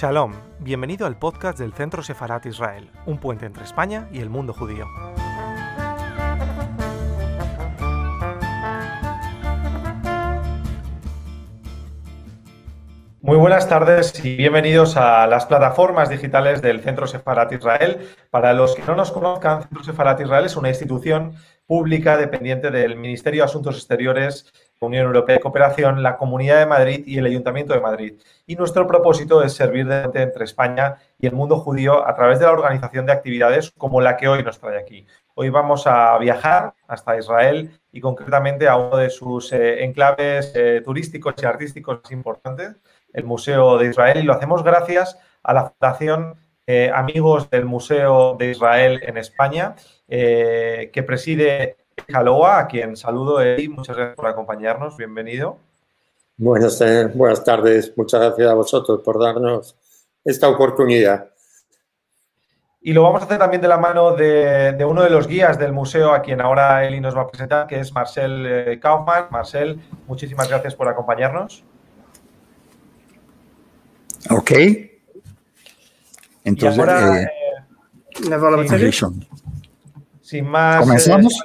Shalom, bienvenido al podcast del Centro Sefarat Israel, un puente entre España y el mundo judío. Muy buenas tardes y bienvenidos a las plataformas digitales del Centro Sefarat Israel. Para los que no nos conozcan, Centro Sefarat Israel es una institución pública dependiente del Ministerio de Asuntos Exteriores Unión Europea de Cooperación, la Comunidad de Madrid y el Ayuntamiento de Madrid. Y nuestro propósito es servir de entre España y el mundo judío a través de la organización de actividades como la que hoy nos trae aquí. Hoy vamos a viajar hasta Israel y concretamente a uno de sus eh, enclaves eh, turísticos y artísticos más importantes, el Museo de Israel, y lo hacemos gracias a la Fundación eh, Amigos del Museo de Israel en España, que preside Jaloa, a quien saludo, y Muchas gracias por acompañarnos. Bienvenido. Buenas, buenas tardes. Muchas gracias a vosotros por darnos esta oportunidad. Y lo vamos a hacer también de la mano de, uno de los guías del museo, a quien ahora Eli nos va a presentar, que es Marcel eh, Kaufmann. Marcel, muchísimas gracias por acompañarnos. Ok. Entonces, ahora, eh, eh, sin más, ¿Comenzamos?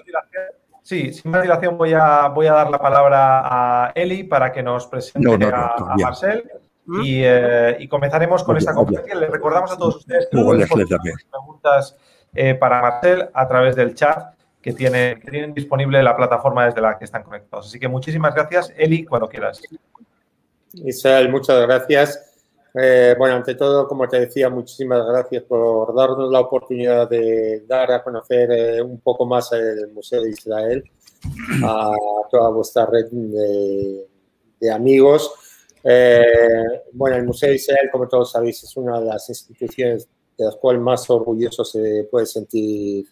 Sí, sin más dilación voy a, voy a dar la palabra a Eli para que nos presente a, Marcel. ¿Mm? Eh, y, comenzaremos con esta conferencia. Les recordamos a todos ustedes que pueden preguntas eh, para Marcel a través del chat que, tiene, que tienen disponible la plataforma desde la que están conectados. Así que muchísimas gracias, Eli, cuando quieras. Isabel, muchas gracias. Eh, bueno, ante todo, como te decía, muchísimas gracias por darnos la oportunidad de dar a conocer eh, un poco más el Museo de Israel a toda vuestra red de, amigos. Eh, bueno, el Museo de Israel, como todos sabéis, es una de las instituciones de las cuales más orgulloso se puede sentir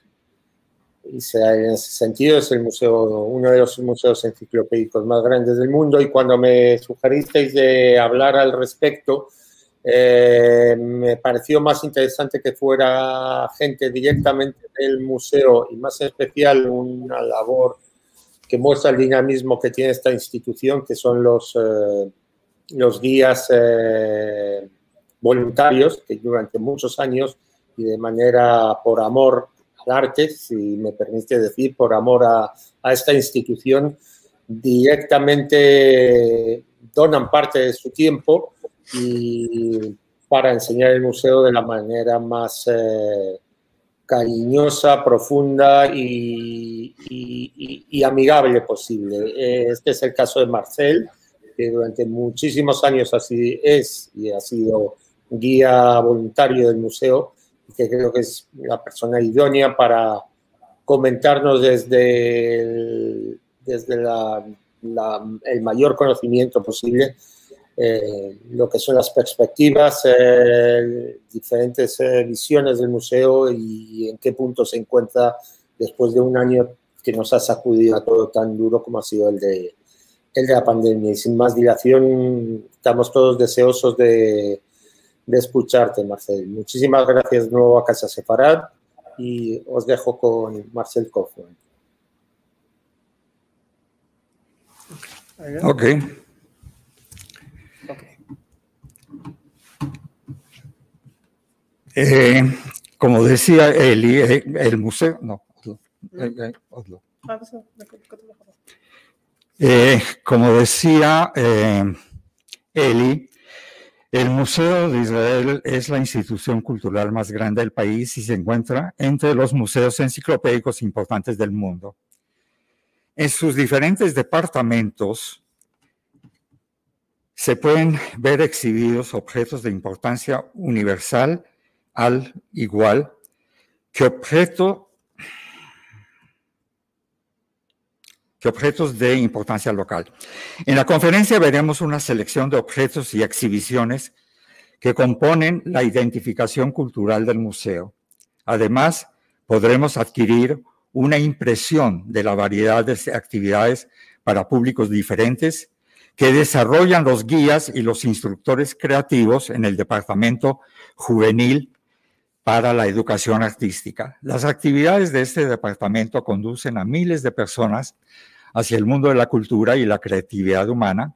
Israel en ese sentido. Es el museo, uno de los museos enciclopédicos más grandes del mundo y cuando me sugeristeis de hablar al respecto, eh, me pareció más interesante que fuera gente directamente del museo y más especial una labor que muestra el dinamismo que tiene esta institución, que son los, eh, los guías eh, voluntarios que durante muchos años y de manera por amor al arte, si me permite decir, por amor a, a esta institución, directamente donan parte de su tiempo y para enseñar el museo de la manera más eh, cariñosa, profunda y, amigable posible. Este es el caso de Marcel, que durante muchísimos años así es y ha sido guía voluntario del museo que creo que es la persona idónea para comentarnos desde desde el mayor conocimiento posible eh, lo que son las perspectivas, eh, diferentes eh, visiones del museo y en qué punto se encuentra después de un año que nos ha sacudido a todo tan duro como ha sido el de, el de la pandemia. Y sin más dilación, estamos todos deseosos de, de escucharte, Marcel. Muchísimas gracias de nuevo a Casa Separat y os dejo con Marcel Kaufmann. Ok. Eh, como decía Eli, eh, el museo, no, eh, como decía Eli, el Museo de Israel es la institución cultural más grande del país y se encuentra entre los museos enciclopédicos importantes del mundo. En sus diferentes departamentos se pueden ver exhibidos objetos de importancia universal al igual que objeto que objetos de importancia local. En la conferencia veremos una selección de objetos y exhibiciones que componen la identificación cultural del museo. Además, podremos adquirir una impresión de la variedad de actividades para públicos diferentes que desarrollan los guías y los instructores creativos en el Departamento Juvenil para la educación artística. Las actividades de este departamento conducen a miles de personas hacia el mundo de la cultura y la creatividad humana,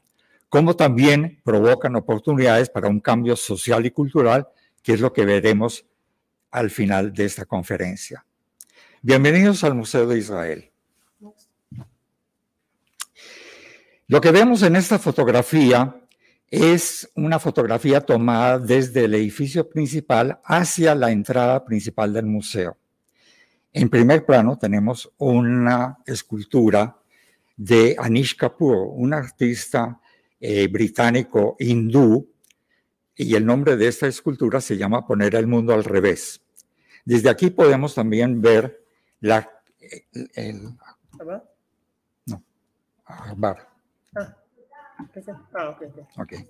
como también provocan oportunidades para un cambio social y cultural, que es lo que veremos al final de esta conferencia. Bienvenidos al Museo de Israel. Lo que vemos en esta fotografía es una fotografía tomada desde el edificio principal hacia la entrada principal del museo. En primer plano tenemos una escultura de Anish Kapoor, un artista eh, británico hindú, y el nombre de esta escultura se llama Poner el mundo al revés. Desde aquí podemos también ver la... El, no, bar. Ah, okay,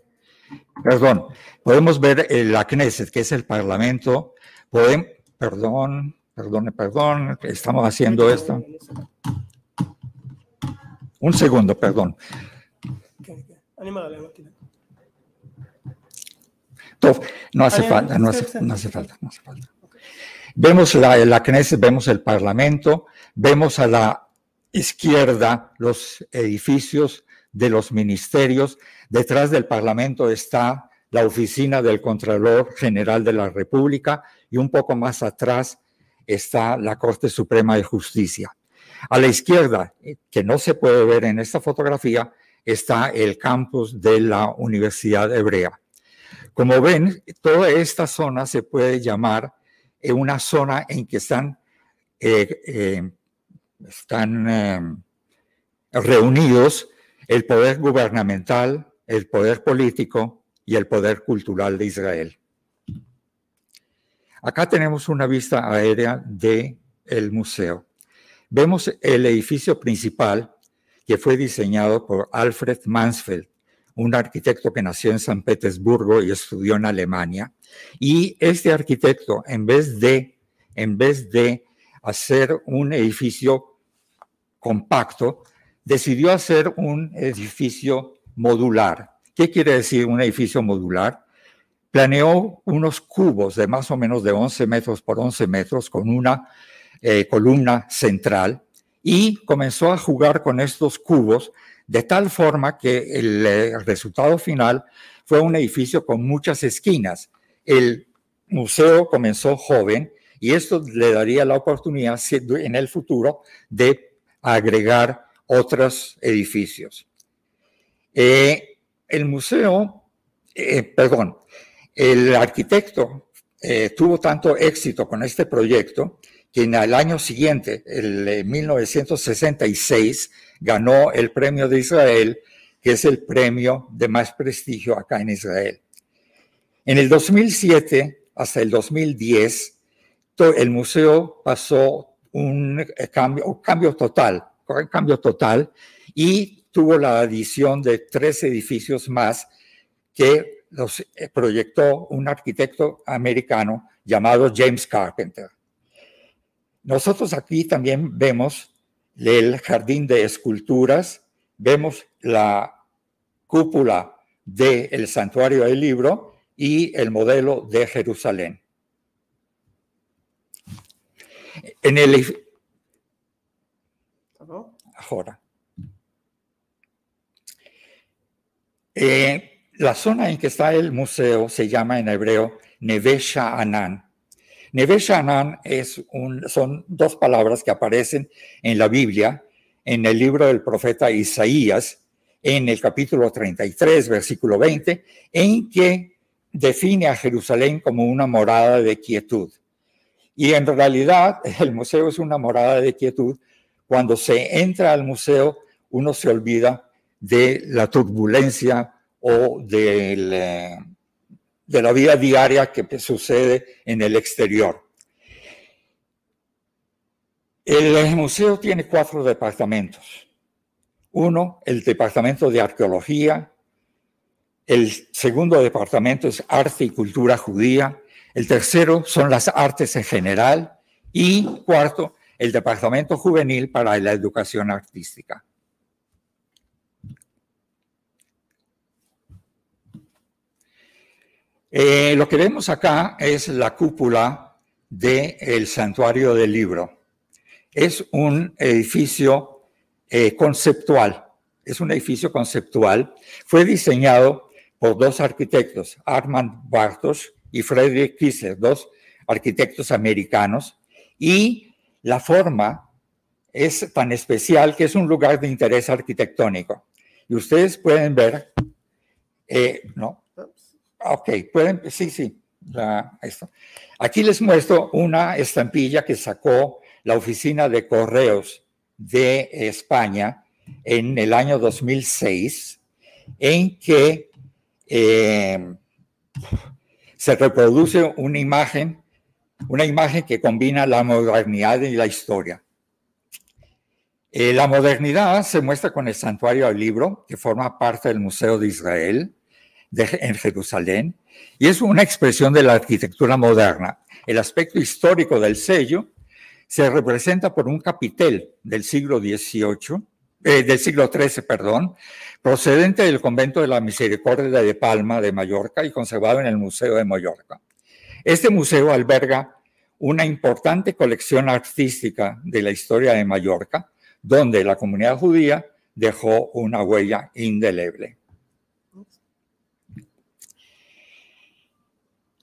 Perdón, podemos ver la Knesset, que es el Parlamento. Podemos, perdón, perdón, perdón, estamos haciendo esto. Un segundo, perdón. No hace falta, no hace, no hace falta, no hace falta. Vemos la, la Knesset, vemos el Parlamento, vemos a la izquierda los edificios de los ministerios. Detrás del Parlamento está la oficina del Contralor General de la República y un poco más atrás está la Corte Suprema de Justicia. A la izquierda, que no se puede ver en esta fotografía, está el campus de la Universidad Hebrea. Como ven, toda esta zona se puede llamar una zona en que están, eh, eh, están eh, reunidos el poder gubernamental, el poder político y el poder cultural de Israel. Acá tenemos una vista aérea del el museo. Vemos el edificio principal que fue diseñado por Alfred Mansfeld, un arquitecto que nació en San Petersburgo y estudió en Alemania. Y este arquitecto, en vez de, en vez de hacer un edificio compacto, decidió hacer un edificio modular. ¿Qué quiere decir un edificio modular? Planeó unos cubos de más o menos de 11 metros por 11 metros con una eh, columna central y comenzó a jugar con estos cubos de tal forma que el, el resultado final fue un edificio con muchas esquinas. El museo comenzó joven y esto le daría la oportunidad en el futuro de agregar otros edificios. Eh, el museo, eh, perdón, el arquitecto eh, tuvo tanto éxito con este proyecto que en el año siguiente, el 1966, ganó el premio de Israel, que es el premio de más prestigio acá en Israel. En el 2007 hasta el 2010, el museo pasó un cambio, un cambio total cambio total y tuvo la adición de tres edificios más que los eh, proyectó un arquitecto americano llamado James Carpenter. Nosotros aquí también vemos el jardín de esculturas, vemos la cúpula del santuario del libro y el modelo de Jerusalén. En el Eh, la zona en que está el museo se llama en hebreo Neve Sha'anan. Neve Sha'anan es un, son dos palabras que aparecen en la Biblia, en el libro del profeta Isaías, en el capítulo 33, versículo 20, en que define a Jerusalén como una morada de quietud. Y en realidad el museo es una morada de quietud cuando se entra al museo, uno se olvida de la turbulencia o de la vida diaria que sucede en el exterior. El museo tiene cuatro departamentos. Uno, el departamento de arqueología. El segundo departamento es arte y cultura judía. El tercero son las artes en general. Y cuarto, el Departamento Juvenil para la Educación Artística. Eh, lo que vemos acá es la cúpula del Santuario del Libro. Es un edificio eh, conceptual. es un edificio conceptual, fue diseñado por dos arquitectos, Armand Bartos y Frederick Kissler, dos arquitectos americanos, y la forma es tan especial que es un lugar de interés arquitectónico. Y ustedes pueden ver, eh, ¿no? Ok, pueden, sí, sí, esto. Aquí les muestro una estampilla que sacó la oficina de correos de España en el año 2006, en que eh, se reproduce una imagen, una imagen que combina la modernidad y la historia. Eh, la modernidad se muestra con el santuario del libro, que forma parte del Museo de Israel en Jerusalén, y es una expresión de la arquitectura moderna. El aspecto histórico del sello se representa por un capitel del siglo XVIII, eh, del siglo XIII, perdón, procedente del convento de la Misericordia de Palma de Mallorca y conservado en el Museo de Mallorca. Este museo alberga una importante colección artística de la historia de Mallorca, donde la comunidad judía dejó una huella indeleble.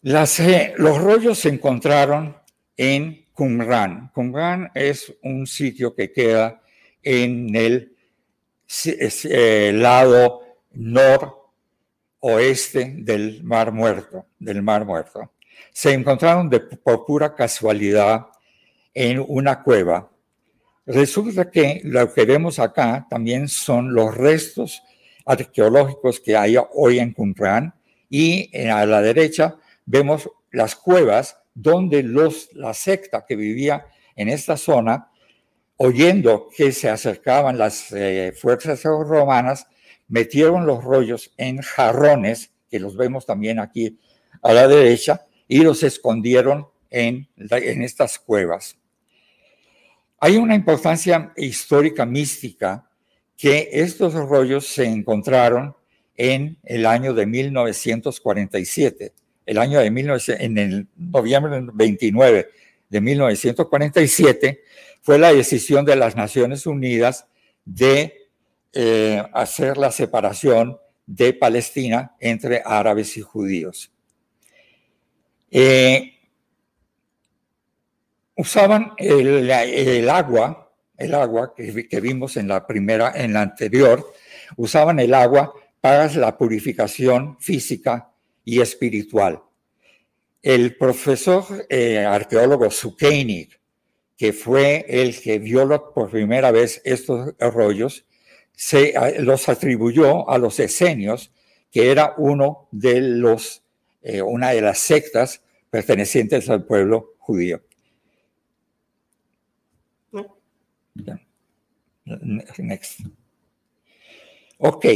Eh, los rollos se encontraron en Qumran. Qumran es un sitio que queda en el eh, lado noroeste del Mar Muerto, del Mar Muerto. Se encontraron por pura casualidad en una cueva. Resulta que lo que vemos acá también son los restos arqueológicos que hay hoy en Qumran y a la derecha vemos las cuevas donde los, la secta que vivía en esta zona, oyendo que se acercaban las eh, fuerzas romanas, metieron los rollos en jarrones, que los vemos también aquí a la derecha, y los escondieron en, en estas cuevas. Hay una importancia histórica mística que estos rollos se encontraron en el año de 1947 el año de 19, en el noviembre 29 de 1947, fue la decisión de las Naciones Unidas de eh, hacer la separación de Palestina entre árabes y judíos. Eh, usaban el, agua, el agua que, vimos en la primera, en la anterior, usaban el agua para la purificación física y espiritual. El profesor eh, arqueólogo Zuckenig, que fue el que vio por primera vez estos rollos, se los atribuyó a los esenios, que era uno de los, eh, una de las sectas pertenecientes al pueblo judío. Next. Ok,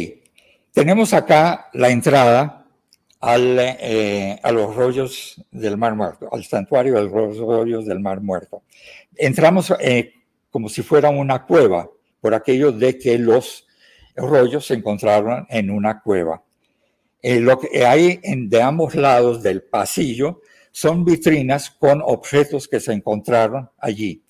tenemos acá la entrada al, eh, a los rollos del Mar Muerto, al santuario de los rollos del Mar Muerto. Entramos eh, como si fuera una cueva, por aquello de que los rollos se encontraron en una cueva. Eh, lo que hay en, de ambos lados del pasillo son vitrinas con objetos que se encontraron allí.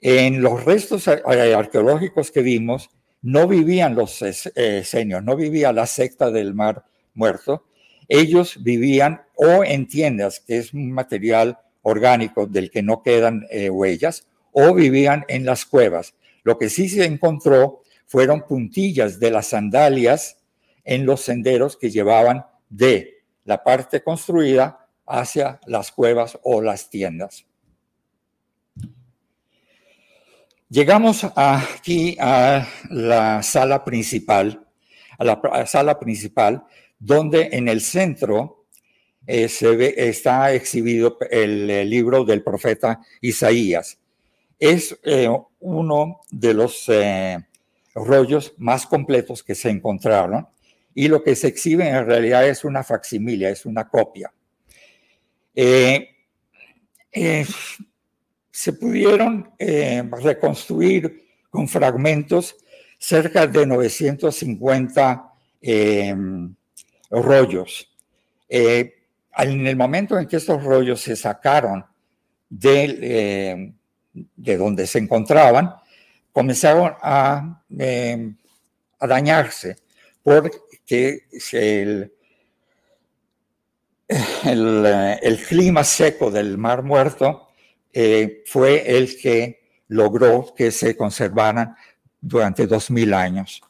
En los restos arqueológicos que vimos, no vivían los esenios, no vivía la secta del mar muerto, ellos vivían o en tiendas, que es un material orgánico del que no quedan eh, huellas, o vivían en las cuevas. Lo que sí se encontró fueron puntillas de las sandalias en los senderos que llevaban de la parte construida hacia las cuevas o las tiendas. Llegamos aquí a la sala principal, a la sala principal, donde en el centro eh, se ve, está exhibido el, libro del profeta Isaías. Es eh, uno de los eh, rollos más completos que se encontraron y lo que se exhibe en realidad es una facsimilia, es una copia. se pudieron reconstruir con fragmentos cerca de 950 rollos. Eh, en el momento en que estos rollos se sacaron de, eh, de donde se encontraban, comenzaron a, eh, a dañarse porque el, el, clima seco del Mar Muerto eh, fue el que logró que se conservaran durante dos mil años.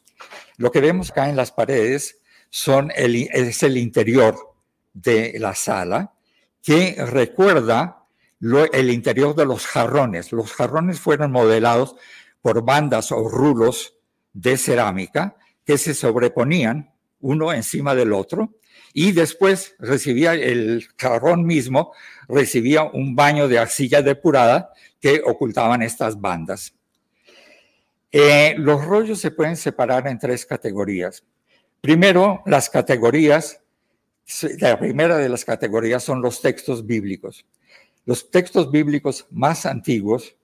Lo que vemos acá en las paredes son es el interior de la sala que recuerda el interior de los jarrones. Los jarrones fueron modelados por bandas o rulos de cerámica que se sobreponían uno encima del otro y después recibía el jarrón mismo, recibía un baño de arcilla depurada que ocultaban estas bandas. Eh, los rollos se pueden separar en tres categorías. Primero, las categorías, la primera de las categorías son los textos bíblicos. Los textos bíblicos más antiguos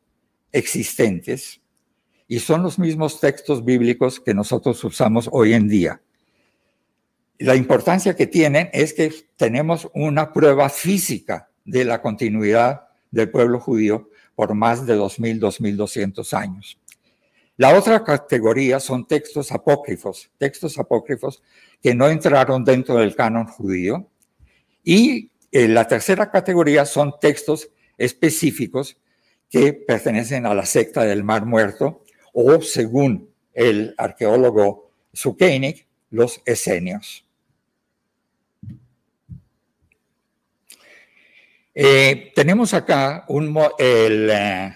existentes y son los mismos textos bíblicos que nosotros usamos hoy en día. La importancia que tienen es que tenemos una prueba física de la continuidad del pueblo judío por más de 2.000, 2.200 años. La otra categoría son textos apócrifos, textos apócrifos que no entraron dentro del canon judío. Y eh, la tercera categoría son textos específicos que pertenecen a la secta del Mar Muerto o, según el arqueólogo Zukeinik, los esenios. Eh, tenemos acá un, el, eh,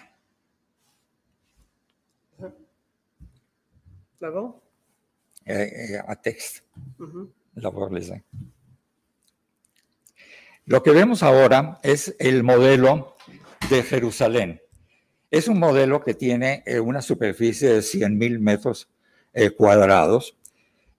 D'abord eh, a texto. Lo que vemos ahora es el modelo de Jerusalén. Es un modelo que tiene eh, una superficie de 100.000 metros eh, cuadrados,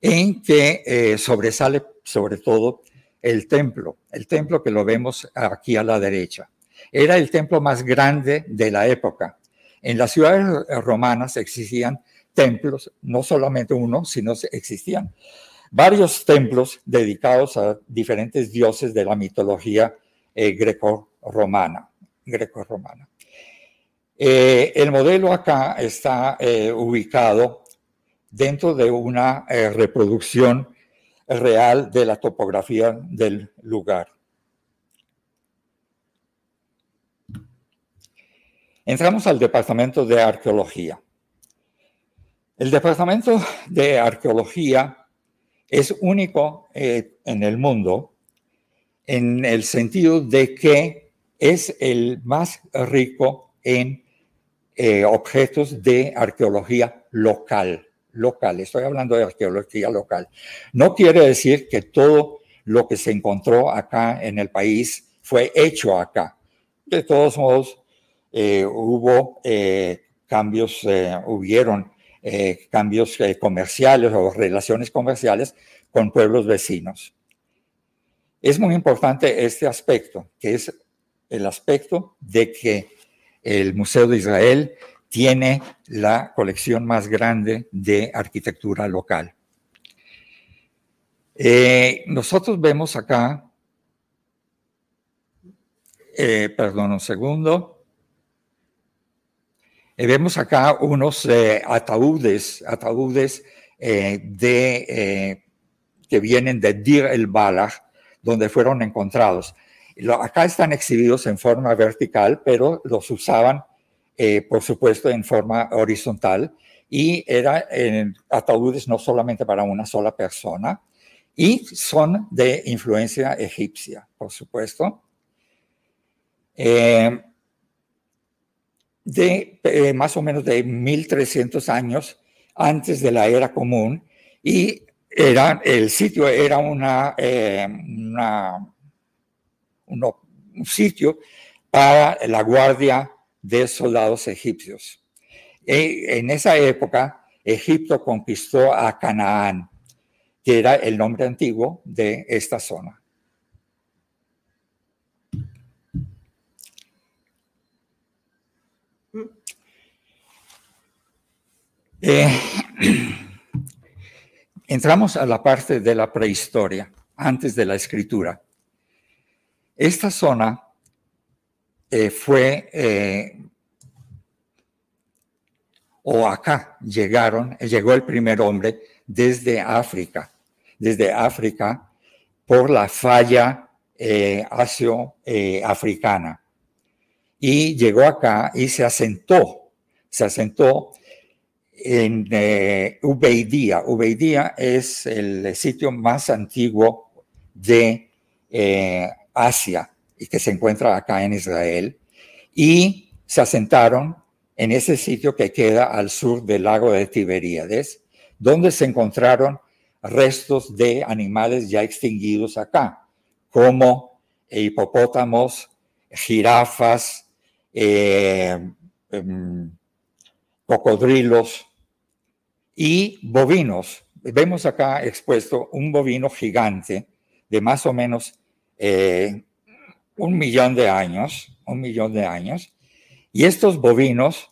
en que sobresale sobre todo el templo, el templo que lo vemos aquí a la derecha. Era el templo más grande de la época. En las ciudades romanas existían templos, no solamente uno, sino existían varios templos dedicados a diferentes dioses de la mitología eh, greco-romana. Greco -romana. Eh, el modelo acá está eh, ubicado dentro de una reproducción real de la topografía del lugar. Entramos al departamento de arqueología. El Departamento de Arqueología es único eh, en el mundo en el sentido de que es el más rico en eh, objetos de arqueología local. Local, estoy hablando de arqueología local. No quiere decir que todo lo que se encontró acá en el país fue hecho acá. De todos modos, eh, hubo cambios, hubieron eh, cambios eh, comerciales o relaciones comerciales con pueblos vecinos. Es muy importante este aspecto, que es el aspecto de que el Museo de Israel tiene la colección más grande de arquitectura local. Eh, nosotros vemos acá, perdón un segundo, eh, vemos acá unos eh, ataúdes, ataúdes eh, de, que vienen de Dir el Balach, donde fueron encontrados. acá están exhibidos en forma vertical, pero los usaban, por supuesto, en forma horizontal y eran ataúdes no solamente para una sola persona, y son de influencia egipcia, por supuesto. De eh, más o menos de 1300 años antes de la era común y era, el sitio era una, eh, un sitio para la guardia de soldados egipcios. E, en esa época, Egipto conquistó a Canaán, que era el nombre antiguo de esta zona. Eh, entramos a la parte de la prehistoria, antes de la escritura. Esta zona eh, fue, eh, o acá llegaron, llegó el primer hombre desde África, desde África por la falla eh, asio-africana. y llegó acá y se asentó, se asentó en eh, Ubeidía. Ubeidía es el sitio más antiguo de eh, Asia y que se encuentra acá en Israel. Y se asentaron en ese sitio que queda al sur del lago de Tiberíades, donde se encontraron restos de animales ya extinguidos acá, como hipopótamos, jirafas, eh, em, cocodrilos y bovinos. Vemos acá expuesto un bovino gigante de más o menos eh, un millón de años, un millón de años, y estos bovinos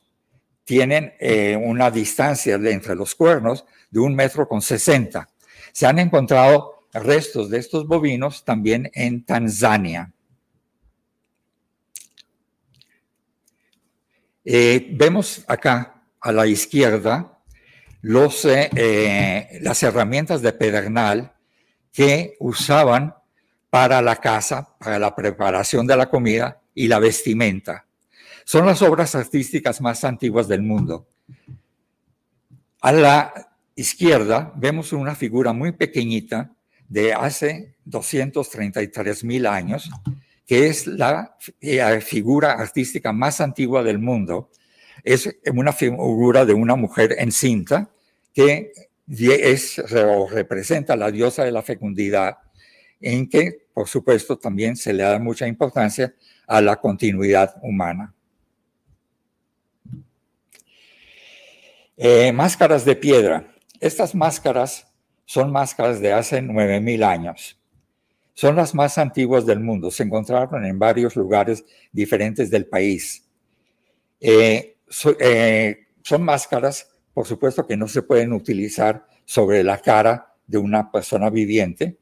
tienen eh, una distancia entre los cuernos de un metro con sesenta. Se han encontrado restos de estos bovinos también en Tanzania. Eh, vemos acá a la izquierda los, eh, las herramientas de pedernal que usaban para la casa, para la preparación de la comida y la vestimenta. Son las obras artísticas más antiguas del mundo. A la izquierda vemos una figura muy pequeñita de hace 233 mil años, que es la eh, figura artística más antigua del mundo. Es una figura de una mujer encinta que es, o representa la diosa de la fecundidad, en que, por supuesto, también se le da mucha importancia a la continuidad humana. Eh, máscaras de piedra. Estas máscaras son máscaras de hace 9.000 años. Son las más antiguas del mundo. Se encontraron en varios lugares diferentes del país. Eh, eh, son máscaras, por supuesto, que no se pueden utilizar sobre la cara de una persona viviente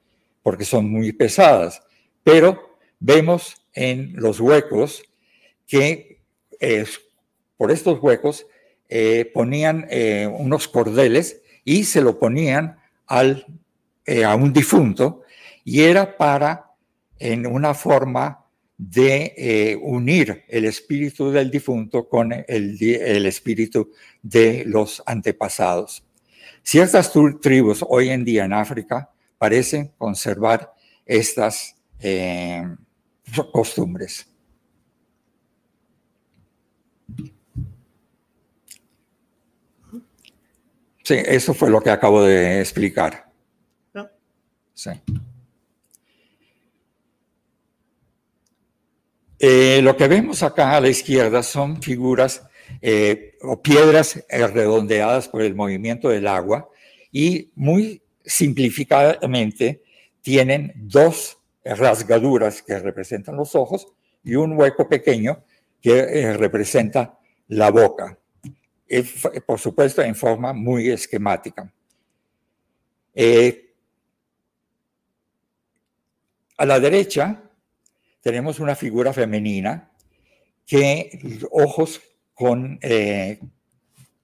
porque son muy pesadas. Pero vemos en los huecos que por estos huecos eh, ponían eh, unos cordeles y se lo ponían al, eh, a un difunto y era para, en una forma de unir el espíritu del difunto con el, el, espíritu de los antepasados. Ciertas tribus hoy en día en África parecen conservar estas costumbres. Sí, eso fue lo que acabo de explicar. Sí. Eh, lo que vemos acá a la izquierda son figuras eh, o piedras redondeadas por el movimiento del agua y muy simplificadamente tienen dos rasgaduras que representan los ojos y un hueco pequeño que eh, representa la boca por supuesto en forma muy esquemática. Eh, a la derecha tenemos una figura femenina que ojos con eh,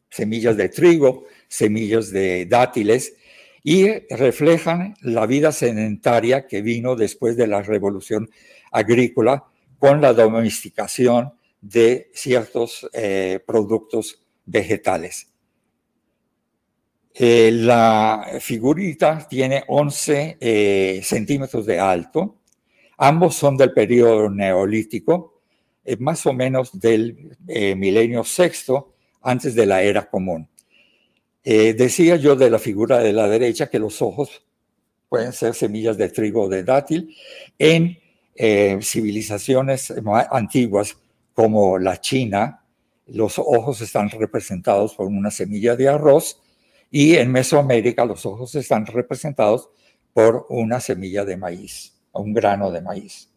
semillas de trigo, semillas de dátiles, y reflejan la vida sedentaria que vino después de la revolución agrícola con la domesticación de ciertos eh, productos vegetales. Eh, la figurita tiene 11 eh, centímetros de alto. Ambos son del periodo neolítico, más o menos del milenio sexto, antes de la era común. Decía yo de la figura de la derecha que los ojos pueden ser semillas de trigo o de dátil en civilizaciones antiguas como la China, los ojos están representados por una semilla de arroz y en Mesoamérica los ojos están representados por una semilla de maíz, un grano de maíz.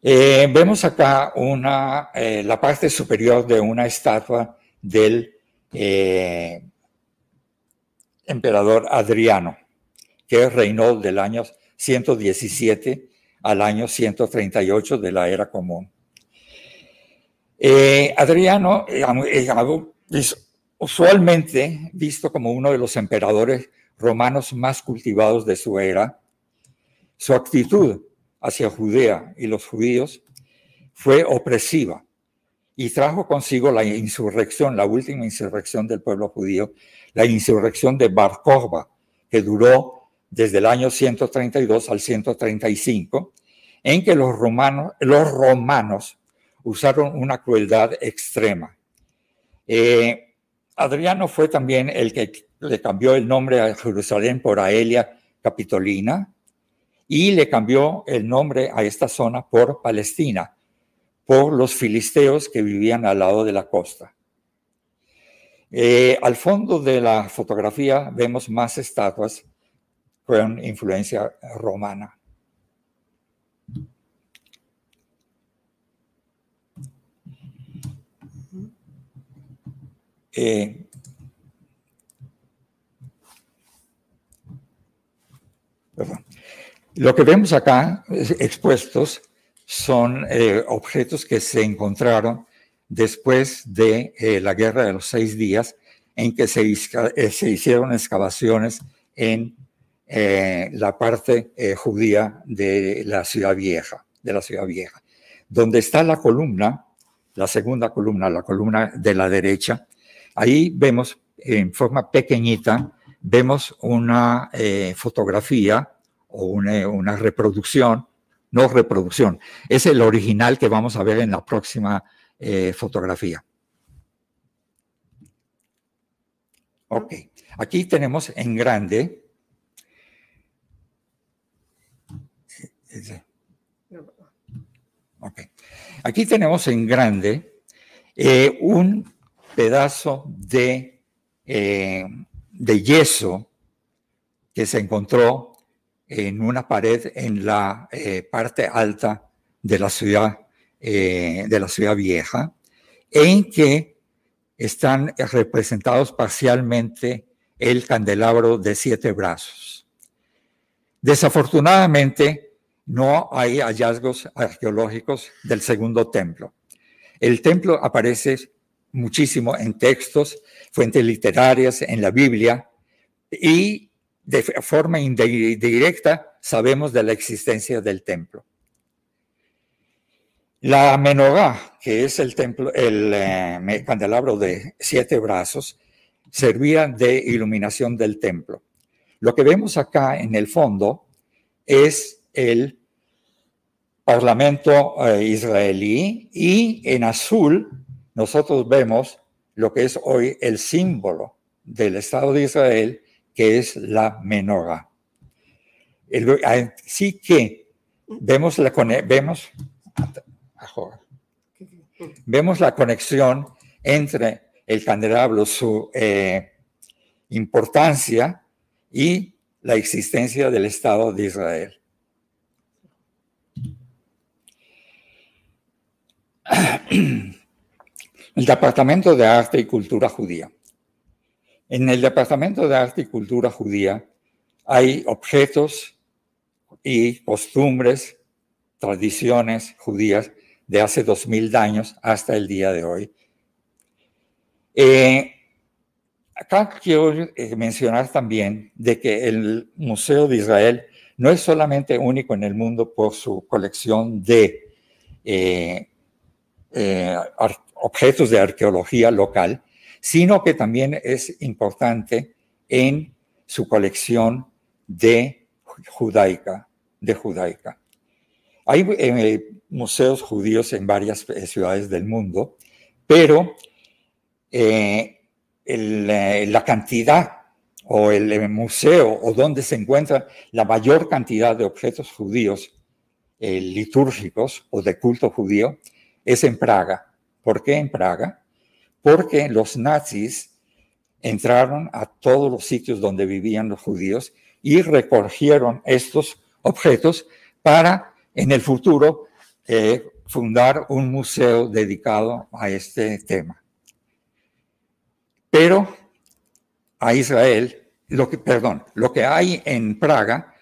Eh, vemos acá una, eh, la parte superior de una estatua del eh, emperador Adriano, que reinó del año 117 al año 138 de la era común. Eh, Adriano eh, es usualmente visto como uno de los emperadores romanos más cultivados de su era, su actitud hacia Judea y los judíos fue opresiva y trajo consigo la insurrección, la última insurrección del pueblo judío, la insurrección de Bar Kokhba, que duró desde el año 132 al 135, en que los romanos, los romanos usaron una crueldad extrema. Eh, Adriano fue también el que le cambió el nombre a Jerusalén por Aelia Capitolina y le cambió el nombre a esta zona por Palestina, por los filisteos que vivían al lado de la costa. Eh, al fondo de la fotografía vemos más estatuas con influencia romana. Eh, lo que vemos acá expuestos son eh, objetos que se encontraron después de eh, la Guerra de los Seis Días, en que se, se hicieron excavaciones en la parte judía de la ciudad vieja, de la ciudad vieja, donde está la columna, la segunda columna, la columna de la derecha, Ahí vemos en forma pequeñita, vemos una eh, fotografía o una, reproducción, no reproducción, es el original que vamos a ver en la próxima eh, fotografía. Ok, aquí tenemos en grande. Ok, aquí tenemos en grande eh, un pedazo eh, de yeso que se encontró en una pared en la eh, parte alta de la ciudad, eh, de la ciudad vieja, en que están representados parcialmente el candelabro de siete brazos. Desafortunadamente, no hay hallazgos arqueológicos del segundo templo. El templo aparece muchísimo en textos, fuentes literarias, en la Biblia, y de forma indirecta sabemos de la existencia del templo. La menorá, que es el templo, el eh, candelabro de siete brazos, servía de iluminación del templo. Lo que vemos acá en el fondo es el parlamento eh, israelí y en azul nosotros vemos lo que es hoy el símbolo del Estado de Israel, que es la menorá. Así que vemos la, vemos, vemos la conexión entre el candelabro, su eh, importancia y la existencia del Estado de Israel. El Departamento de Arte y Cultura Judía. En el Departamento de Arte y Cultura Judía hay objetos y costumbres, tradiciones judías de hace dos mil años hasta el día de hoy. Eh, acá quiero eh, mencionar también de que el Museo de Israel no es solamente único en el mundo por su colección de eh, objetos de arqueología local, sino que también es importante en su colección de judaica, de judaica. Hay eh, museos judíos en varias eh, ciudades del mundo, pero eh, la cantidad o el museo o donde se encuentra la mayor cantidad de objetos judíos litúrgicos o de culto judío es en Praga. ¿Por qué en Praga? Porque los nazis entraron a todos los sitios donde vivían los judíos y recogieron estos objetos para en el futuro eh, fundar un museo dedicado a este tema. Pero a Israel, lo que, perdón, lo que hay en Praga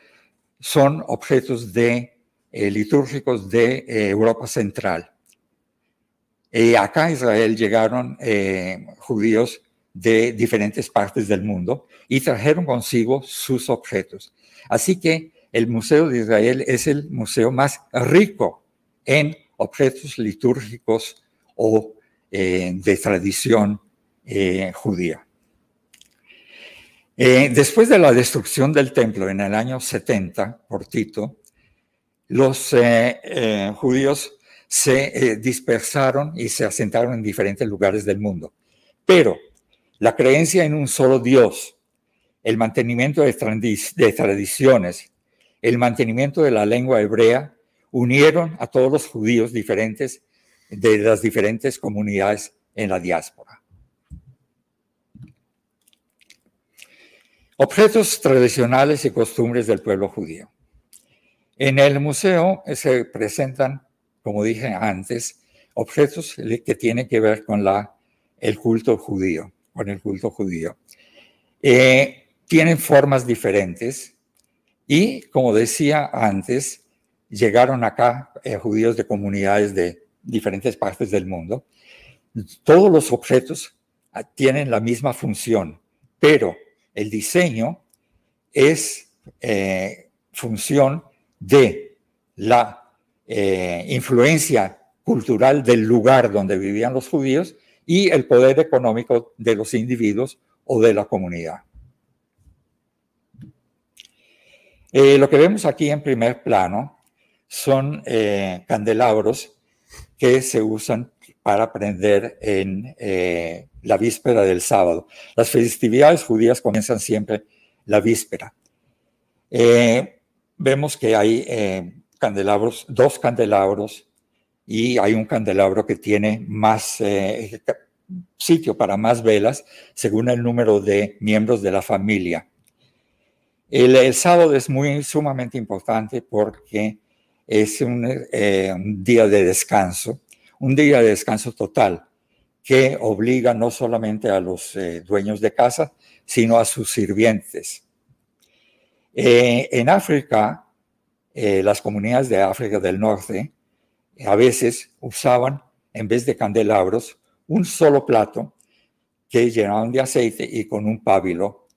son objetos de, eh, litúrgicos de eh, Europa Central. Y acá a Israel llegaron eh, judíos de diferentes partes del mundo y trajeron consigo sus objetos. Así que el Museo de Israel es el museo más rico en objetos litúrgicos o eh, de tradición eh, judía. Eh, después de la destrucción del templo en el año 70 por Tito, los judíos se dispersaron y se asentaron en diferentes lugares del mundo. Pero la creencia en un solo Dios, el mantenimiento de, de tradiciones, el mantenimiento de la lengua hebrea, unieron a todos los judíos diferentes de las diferentes comunidades en la diáspora. Objetos tradicionales y costumbres del pueblo judío. En el museo se presentan, como dije antes, objetos que tienen que ver con el culto judío, con el culto judío. Eh, tienen formas diferentes y, como decía antes, llegaron acá eh, judíos de comunidades de diferentes partes del mundo. Todos los objetos ah, tienen la misma función, pero el diseño es eh, función de la eh, influencia cultural del lugar donde vivían los judíos y el poder económico de los individuos o de la comunidad. Eh, lo que vemos aquí en primer plano son candelabros que se usan para prender en eh, la víspera del sábado. Las festividades judías comienzan siempre la víspera. Eh, vemos que hay eh, candelabros, dos candelabros, y hay un candelabro que tiene más sitio para más velas según el número de miembros de la familia. El, sábado es muy sumamente importante porque es eh, un, día de descanso, un día de descanso total que obliga no solamente a los eh, dueños de casa, sino a sus sirvientes. Eh, en África, las comunidades de África del Norte a veces usaban, en vez de candelabros, un solo plato que llenaban de aceite y con un pábilo.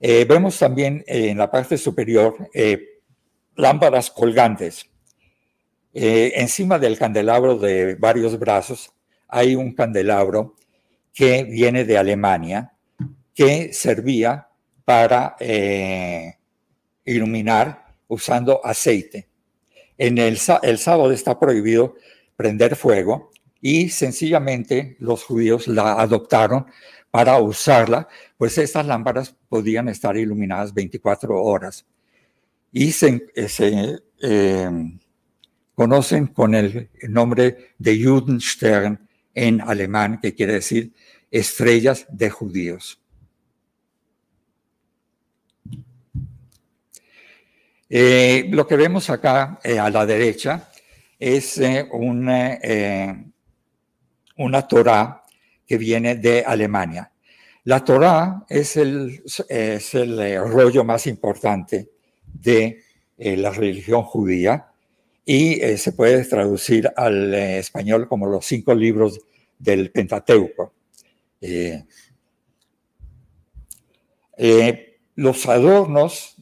vemos también en la parte superior lámparas colgantes. Eh, encima del candelabro de varios brazos hay un candelabro que viene de Alemania, que servía para eh, iluminar usando aceite. En el, el sábado está prohibido prender fuego y sencillamente los judíos la adoptaron para usarla, pues estas lámparas podían estar iluminadas 24 horas y se, eh, em, conocen con el nombre de Judenstern en alemán, que quiere decir estrellas de judíos. Eh, lo que vemos acá eh, a la derecha es una, una Torah que viene de Alemania. La Torah es el, es el rollo más importante de eh, la religión judía y eh, se puede traducir al eh, español como los cinco libros del Pentateuco. los adornos,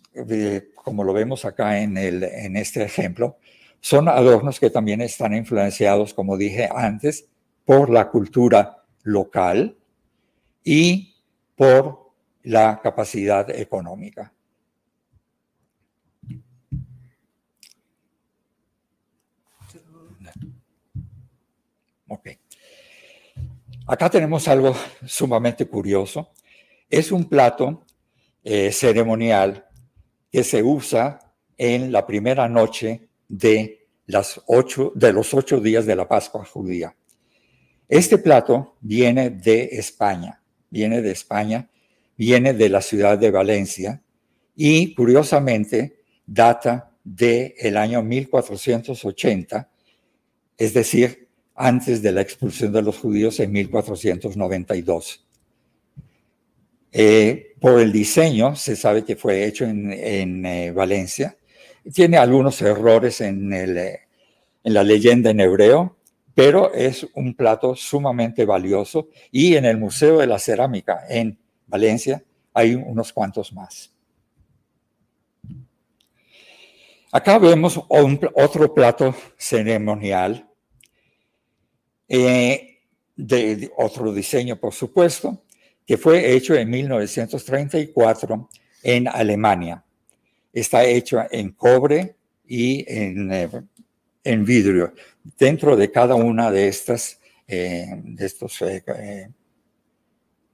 como lo vemos acá en, el, en este ejemplo, son adornos que también están influenciados, como dije antes, por la cultura local y por la capacidad económica. Ok. Acá tenemos algo sumamente curioso. Es un plato eh, ceremonial que se usa en la primera noche de, las ocho, de los ocho días de la Pascua judía. Este plato viene de España, viene de España, viene de la ciudad de Valencia y curiosamente data del el año 1480, es decir, antes de la expulsión de los judíos en 1492. Eh, por el diseño, se sabe que fue hecho en, eh, Valencia. Tiene algunos errores en, el, en, la leyenda en hebreo, pero es un plato sumamente valioso y en el Museo de la Cerámica en Valencia hay unos cuantos más. Acá vemos otro plato ceremonial eh, de, otro diseño, por supuesto, que fue hecho en 1934 en Alemania. Está hecho en cobre y en, eh, vidrio. Dentro de cada una de estas, eh, de, estos, de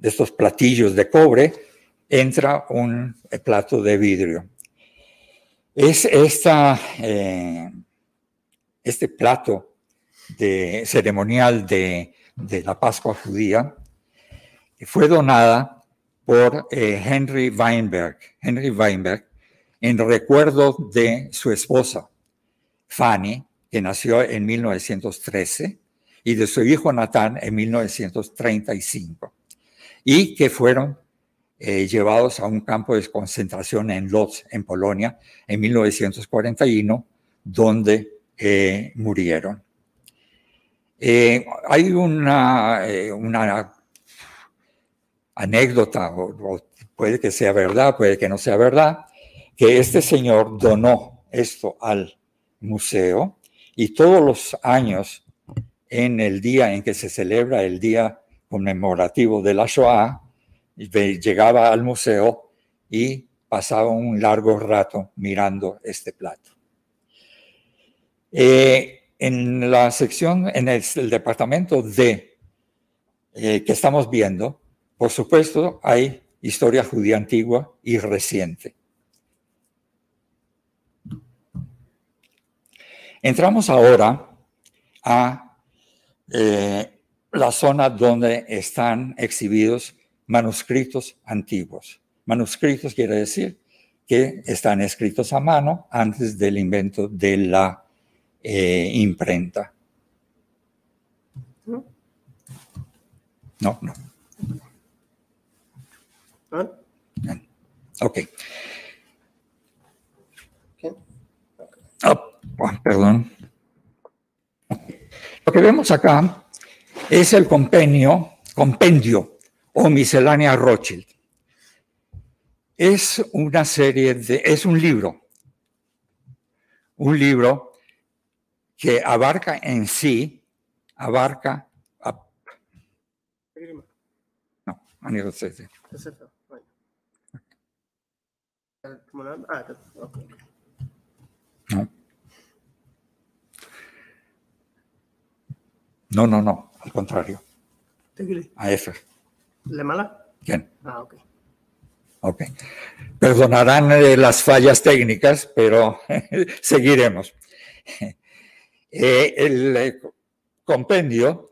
estos platillos de cobre, entra un plato de vidrio. Es esta, este plato de, ceremonial de, la Pascua judía fue donada por eh, Henry Weinberg, Henry Weinberg, en recuerdo de su esposa, Fanny, que nació en 1913, y de su hijo Natán en 1935, y que fueron eh, llevados a un campo de concentración en Lodz, en Polonia, en 1941, donde eh, murieron. Hay una, una anécdota, o, puede que sea verdad, puede que no sea verdad, que este señor donó esto al museo y todos los años, en el día en que se celebra el día conmemorativo de la Shoah, llegaba al museo y pasaba un largo rato mirando este plato. Eh, en la sección, en el, departamento de eh, que estamos viendo, por supuesto, hay historia judía antigua y reciente. Entramos ahora a eh, la zona donde están exhibidos manuscritos antiguos. Manuscritos quiere decir que están escritos a mano antes del invento de la eh, imprenta. No, no. ¿Ah? Ok. Oh, perdón. Lo que vemos acá es el compendio, compendio o miscelánea Rothschild. Es una serie de, es un libro, un libro que abarca en sí, abarca... no, anillo No. No, no, al contrario. A F. ¿Le mala? ¿Quién? Ah, ok. Ok. Perdonarán eh, las fallas técnicas, pero seguiremos. Eh, el eh, compendio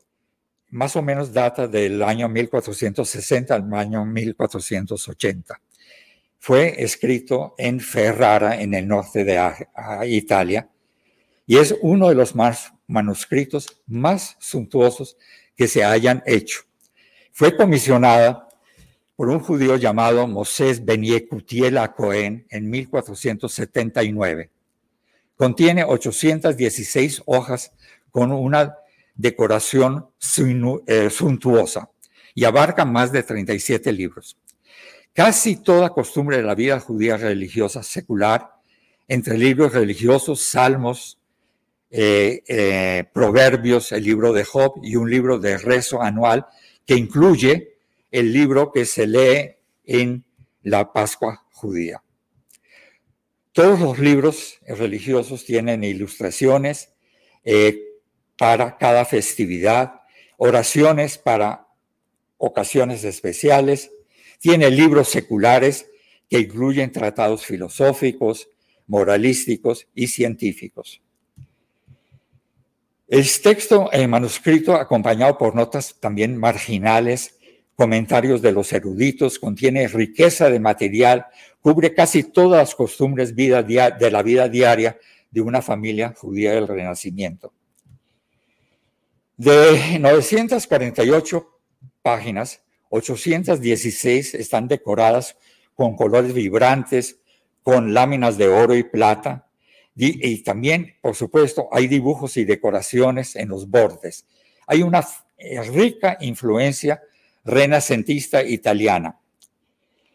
más o menos data del año 1460 al año 1480. Fue escrito en Ferrara, en el norte de Italia, y es uno de los más manuscritos más suntuosos que se hayan hecho. Fue comisionada por un judío llamado Mosés Benié Cutiela Cohen en 1479 Contiene 816 hojas con una decoración eh, suntuosa y abarca más de 37 libros. Casi toda costumbre de la vida judía religiosa secular, entre libros religiosos, salmos, eh, eh, proverbios, el libro de Job y un libro de rezo anual que incluye el libro que se lee en la Pascua judía. Todos los libros religiosos tienen ilustraciones eh, para cada festividad, oraciones para ocasiones especiales, tiene libros seculares que incluyen tratados filosóficos, moralísticos y científicos. El texto en manuscrito, acompañado por notas también marginales, comentarios de los eruditos, contiene riqueza de material, cubre casi todas las costumbres de la vida diaria de una familia judía del Renacimiento. De 948 páginas, 816 están decoradas con colores vibrantes, con láminas de oro y plata. Y, también, por supuesto, hay dibujos y decoraciones en los bordes. Hay una eh, rica influencia renacentista italiana.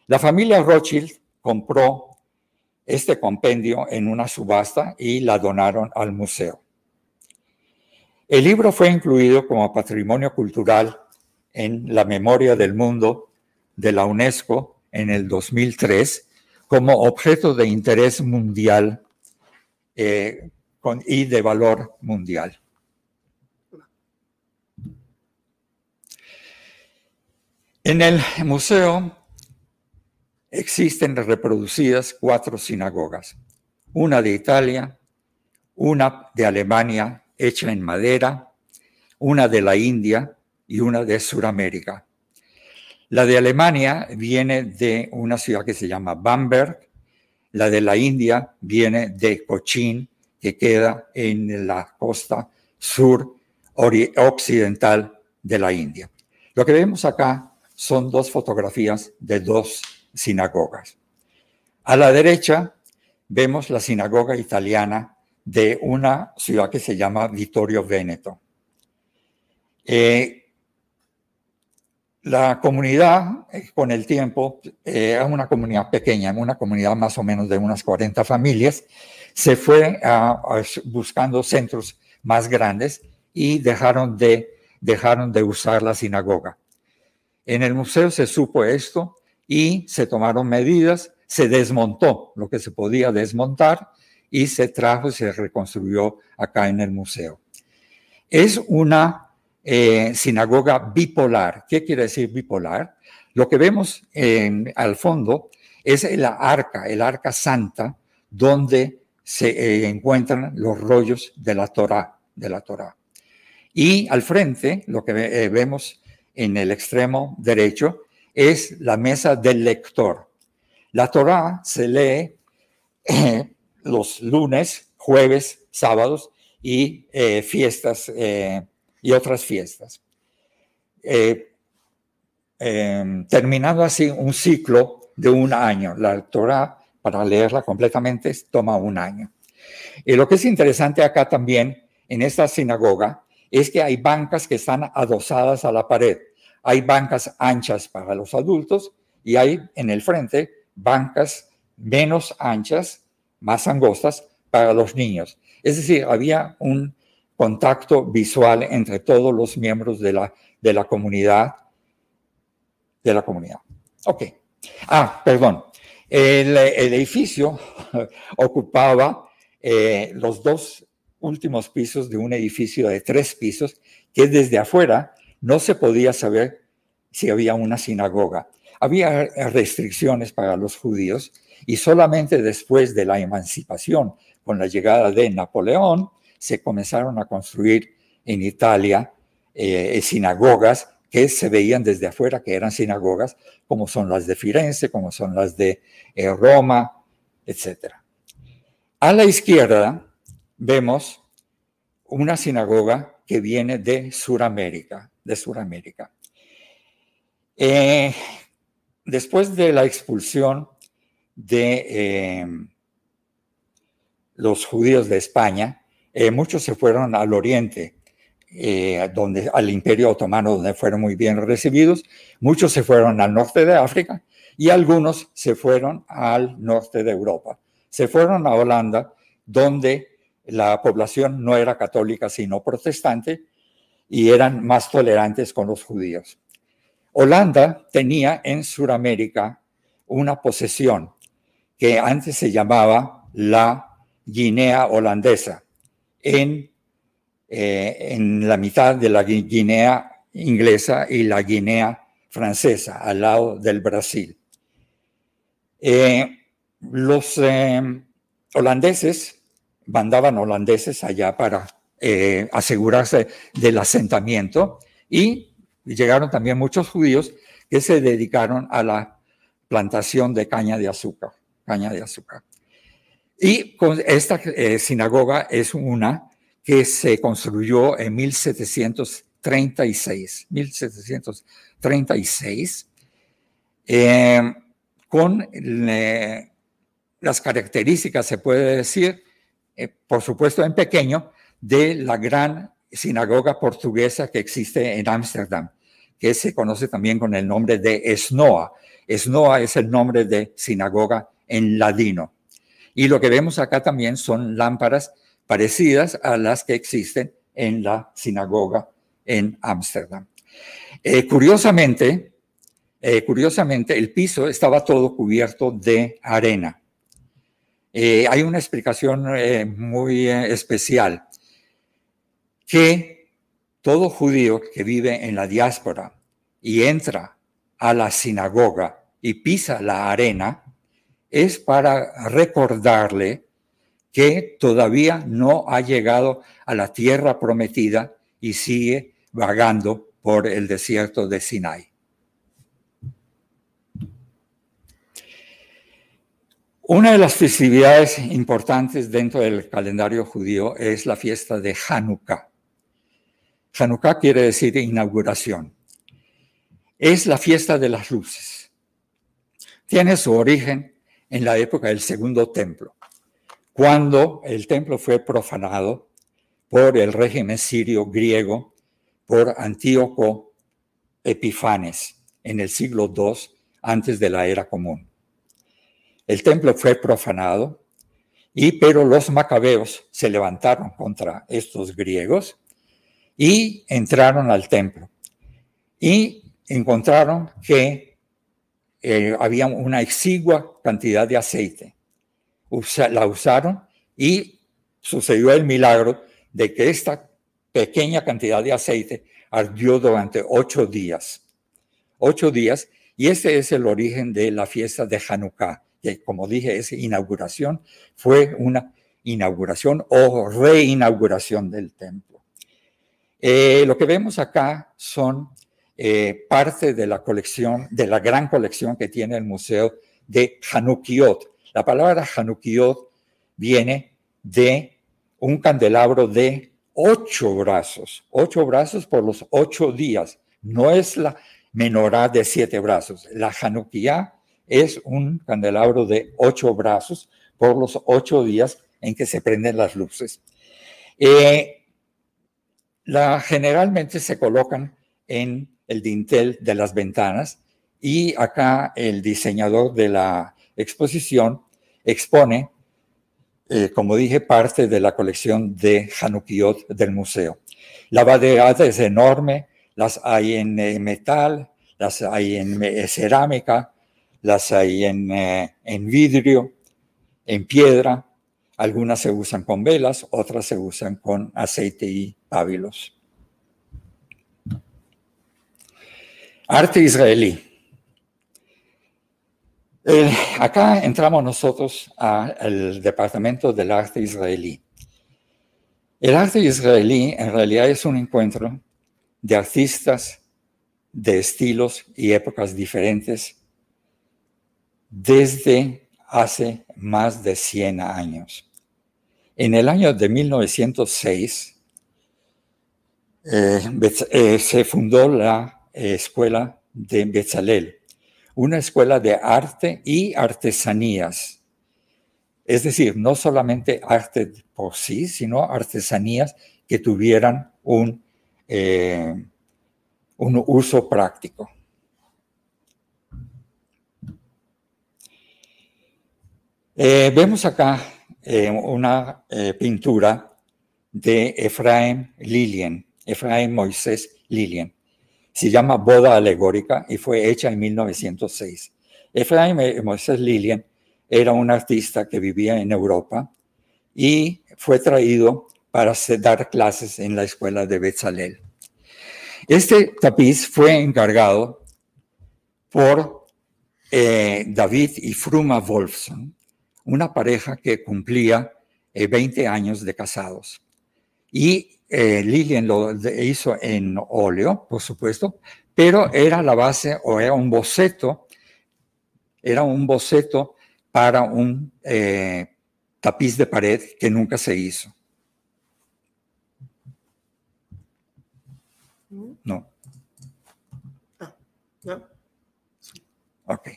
La familia Rothschild compró este compendio en una subasta y la donaron al museo. El libro fue incluido como patrimonio cultural en la memoria del mundo de la UNESCO en el 2003 como objeto de interés mundial eh, y de valor mundial. En el museo existen reproducidas cuatro sinagogas, una de Italia, una de Alemania hecha en madera, una de la India y una de Sudamérica. La de Alemania viene de una ciudad que se llama Bamberg, la de la India viene de Cochin, que queda en la costa sur occidental de la India. Lo que vemos acá son dos fotografías de dos sinagogas. A la derecha vemos la sinagoga italiana de una ciudad que se llama Vittorio Veneto. Eh, la comunidad, eh, con el tiempo, era eh, una comunidad pequeña, una comunidad más o menos de unas 40 familias, se fue buscando centros más grandes y dejaron de, dejaron de usar la sinagoga. En el museo se supo esto y se tomaron medidas, se desmontó lo que se podía desmontar y se trajo y se reconstruyó acá en el museo. Es una eh, sinagoga bipolar. ¿Qué quiere decir bipolar? Lo que vemos en, al fondo es la arca, el arca santa, donde se eh, encuentran los rollos de la Torá, de la Torá. Y al frente, lo que eh, vemos en el extremo derecho, es la mesa del lector. La Torá se lee los lunes, jueves, sábados y fiestas y otras fiestas. Eh, em, terminando así un ciclo de un año. La Torah, para leerla completamente, toma un año. Y lo que es interesante acá también, en esta sinagoga, es que hay bancas que están adosadas a la pared. Hay bancas anchas para los adultos y hay en el frente bancas menos anchas, más angostas, para los niños. Es decir, había un contacto visual entre todos los miembros de la, de la comunidad. De la comunidad. Ok. Ah, perdón. El, edificio ocupaba eh, los dos últimos pisos de un edificio de tres pisos que desde afuera no se podía saber si había una sinagoga. Había restricciones para los judíos y solamente después de la emancipación, con la llegada de Napoleón, se comenzaron a construir en Italia eh, sinagogas que se veían desde afuera que eran sinagogas, como son las de Firenze, como son las de eh, Roma, etc. A la izquierda vemos una sinagoga que viene de Sudamérica, de. Eh, después de la expulsión de los judíos de España, eh, muchos se fueron al oriente, eh, donde, al imperio otomano, donde fueron muy bien recibidos. Muchos se fueron al norte de África y algunos se fueron al norte de Europa. Se fueron a Holanda, donde la población no era católica, sino protestante, y eran más tolerantes con los judíos. Holanda tenía en Sudamérica una posesión que antes se llamaba la Guinea holandesa en, eh, en la mitad de la Guinea inglesa y la Guinea francesa, al lado del Brasil. Eh, los eh, holandeses mandaban holandeses allá para asegurarse del asentamiento y llegaron también muchos judíos que se dedicaron a la plantación de caña de azúcar, caña de azúcar. Y esta eh, sinagoga es una que se construyó en 1736, 1736, con las características, se puede decir, eh, por supuesto en pequeño, de la gran sinagoga portuguesa que existe en Ámsterdam, que se conoce también con el nombre de Esnoa. Esnoa es el nombre de sinagoga en ladino. Y lo que vemos acá también son lámparas parecidas a las que existen en la sinagoga en Ámsterdam. Eh, curiosamente, eh, curiosamente, el piso estaba todo cubierto de arena. Eh, hay una explicación muy especial, que todo judío que vive en la diáspora y entra a la sinagoga y pisa la arena, es para recordarle que todavía no ha llegado a la tierra prometida y sigue vagando por el desierto de Sinai. Una de las festividades importantes dentro del calendario judío es la fiesta de Hanukkah. Hanukkah quiere decir inauguración. Es la fiesta de las luces. Tiene su origen en la época del segundo templo, cuando el templo fue profanado por el régimen sirio griego, por Antíoco Epifanes en el siglo II antes de la era común. El templo fue profanado, y pero los macabeos se levantaron contra estos griegos y entraron al templo y encontraron que eh, había una exigua cantidad de aceite. la usaron y sucedió el milagro de que esta pequeña cantidad de aceite ardió durante ocho días. Ocho días, y ese es el origen de la fiesta de Hanukkah, que como dije, es inauguración, fue una inauguración o reinauguración del templo. Eh, lo que vemos acá son eh, parte de la colección, de la gran colección que tiene el Museo de Hanukkiot. La palabra Hanukkiot viene de un candelabro de ocho brazos, ocho brazos por los ocho días. No es la menorá de siete brazos. La Hanukkah es un candelabro de ocho brazos por los ocho días en que se prenden las luces. Eh, la, generalmente se colocan en el dintel de las ventanas y acá el diseñador de la exposición expone eh, como dije, parte de la colección de Hanukkiot del museo. La variedad es enorme, las hay en eh, metal, las hay en eh, cerámica, las hay en, en vidrio, en piedra, algunas se usan con velas, otras se usan con aceite y pábilos. Arte israelí. Eh, acá entramos nosotros al Departamento del Arte Israelí. El arte israelí en realidad es un encuentro de artistas de estilos y épocas diferentes desde hace más de 100 años. En el año de 1906 eh, eh, se fundó la escuela de Bezalel, una escuela de arte y artesanías. Es decir, no solamente arte por sí, sino artesanías que tuvieran un, eh, uso práctico. Eh, vemos acá eh, una pintura de Efraín Lilien, Efraín Moisés Lilien se llama Boda Alegórica y fue hecha en 1906. Efraín Moisés Lilien era un artista que vivía en Europa y fue traído para dar clases en la escuela de Bezalel. Este tapiz fue encargado por eh, David y Fruma Wolfson, una pareja que cumplía 20 eh, años de casados. Y eh, Lillian lo hizo en óleo, por supuesto, pero era la base o era un boceto, era un boceto para un eh, tapiz de pared que nunca se hizo. No. Ah, no. Ok.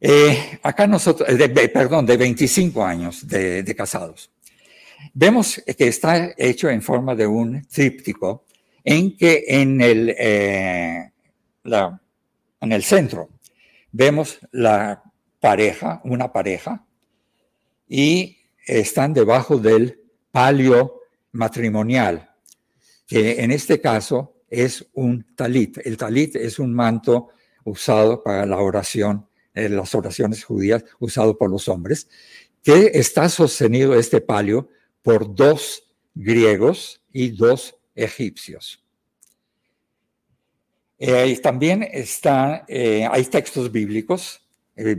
Eh, acá nosotros, perdón, de 25 años de, casados. Vemos que está hecho en forma de un tríptico en que en el, la, en el centro vemos la pareja, una pareja, y están debajo del palio matrimonial, que en este caso es un talit. El talit es un manto usado para la oración, en las oraciones judías, usado por los hombres, que está sostenido este palio por dos griegos y dos egipcios. Eh, también está, eh, hay textos bíblicos eh,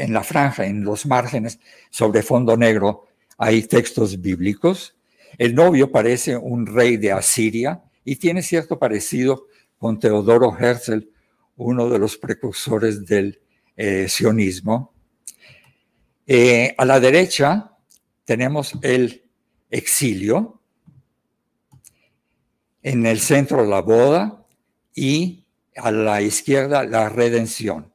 en la franja, en los márgenes, sobre fondo negro, hay textos bíblicos. El novio parece un rey de Asiria y tiene cierto parecido con Teodoro Herzl, uno de los precursores del sionismo. a la derecha tenemos el exilio, en el centro la boda y a la izquierda la redención.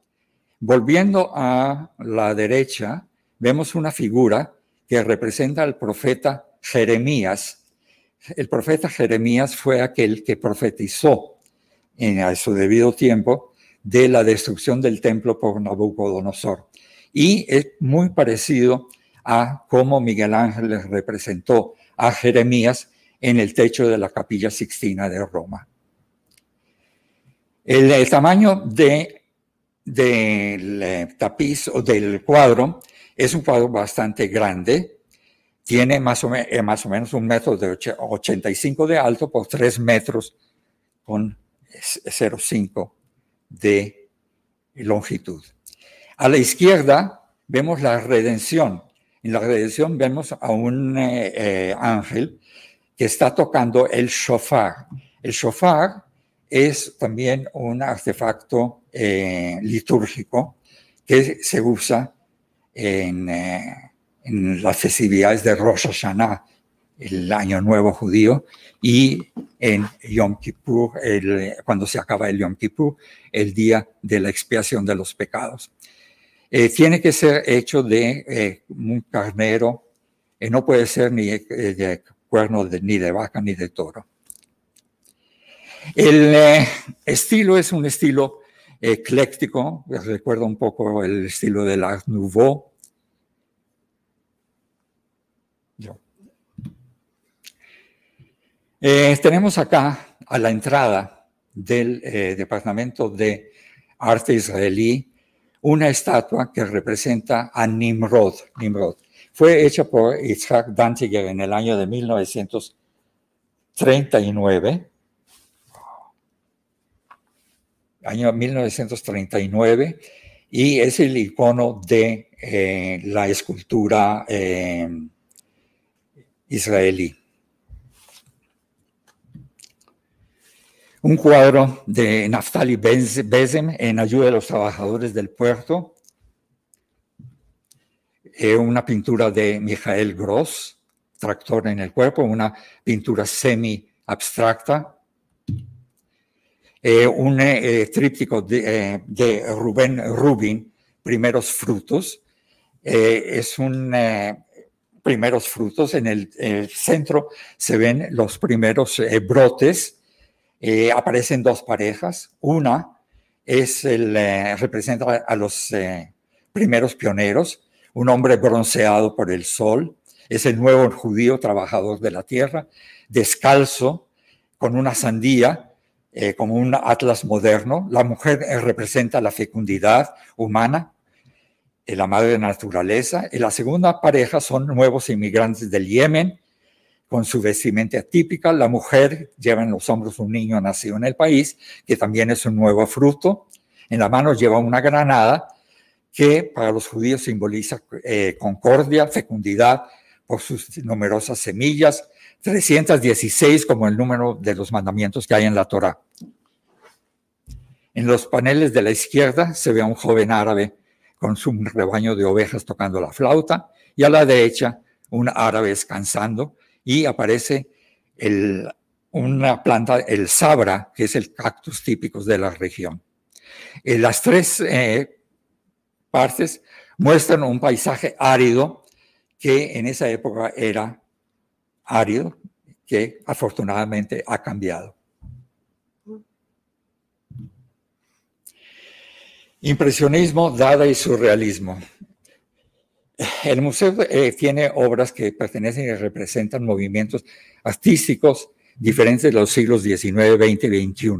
Volviendo a la derecha, vemos una figura que representa al profeta Jeremías. El profeta Jeremías fue aquel que profetizó en a su debido tiempo de la destrucción del templo por Nabucodonosor. Y es muy parecido a cómo Miguel Ángel les representó a Jeremías en el techo de la capilla Sixtina de Roma. El, tamaño de, del eh, tapiz o del cuadro es un cuadro bastante grande. Tiene más o, eh, más o menos un metro de 85 de alto por 3 metros con 0,5 de longitud. A la izquierda vemos la redención. En la redención vemos a un eh, ángel que está tocando el shofar. El shofar es también un artefacto eh, litúrgico que se usa en, eh, en, las festividades de Rosh Hashanah, el Año Nuevo judío, y en Yom Kippur, cuando se acaba el Yom Kippur, el día de la expiación de los pecados. Eh, tiene que ser hecho de un carnero, no puede ser ni de cuerno ni de vaca ni de toro. El eh, estilo es un estilo ecléctico, recuerda un poco el estilo del Art Nouveau. Eh, tenemos acá a la entrada del eh, Departamento de Arte Israelí una estatua que representa a Nimrod. Nimrod. Fue hecha por Isaac Danziger en el año de 1939 año 1939, y es el icono de eh, la escultura eh, israelí. Un cuadro de Naftali Bezem en ayuda de los trabajadores del puerto. Eh, una pintura de Mijael Gross, Tractor en el cuerpo, una pintura semi-abstracta eh, un eh, tríptico de, Rubén Rubin, Primeros Frutos. es un primeros frutos. En el, centro se ven los primeros brotes. Aparecen dos parejas. Una es el, representa a los primeros pioneros, un hombre bronceado por el sol. Es el nuevo judío trabajador de la tierra, descalzo, con una sandía eh, como un atlas moderno. La mujer eh, representa la fecundidad humana, eh, la madre naturaleza. Y la segunda pareja son nuevos inmigrantes del Yemen, con su vestimenta típica. La mujer lleva en los hombros un niño nacido en el país, que también es un nuevo fruto. En la mano lleva una granada, que para los judíos simboliza concordia, fecundidad, por sus numerosas semillas, 316 como el número de los mandamientos que hay en la Torah. En los paneles de la izquierda se ve a un joven árabe con su rebaño de ovejas tocando la flauta y a la derecha un árabe descansando y aparece una planta, el sabra, que es el cactus típico de la región. En las tres eh, partes muestran un paisaje árido que en esa época era árido, que afortunadamente ha cambiado. Impresionismo, Dada y surrealismo. El museo eh, tiene obras que pertenecen y representan movimientos artísticos diferentes de los siglos XIX, XX y XXI.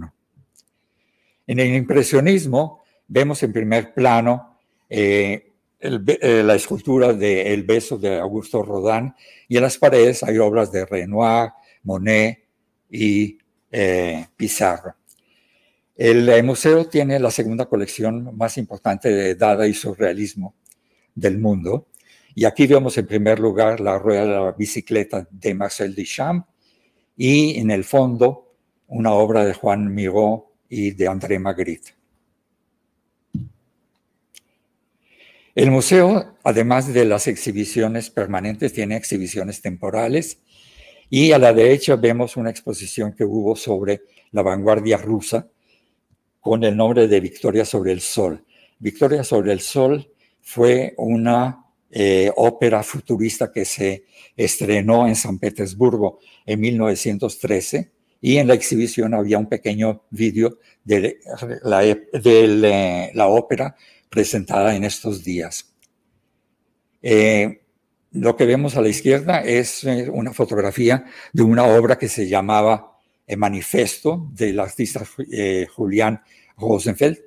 En el impresionismo vemos en primer plano eh, eh, la escultura de El beso de Augusto Rodin y en las paredes hay obras de Renoir, Monet y Pizarro. El museo tiene la segunda colección más importante de Dada y surrealismo del mundo. Y aquí vemos en primer lugar la rueda de la bicicleta de Marcel Duchamp y en el fondo una obra de Juan Miró y de André Magritte. El museo, además de las exhibiciones permanentes, tiene exhibiciones temporales y a la derecha vemos una exposición que hubo sobre la vanguardia rusa con el nombre de Victoria sobre el Sol. Victoria sobre el Sol fue una eh, ópera futurista que se estrenó en San Petersburgo en 1913 y en la exhibición había un pequeño vídeo de, la, de la, ópera presentada en estos días. Eh, lo que vemos a la izquierda es eh, una fotografía de una obra que se llamaba manifiesto del artista eh, Julián Rosenfeld,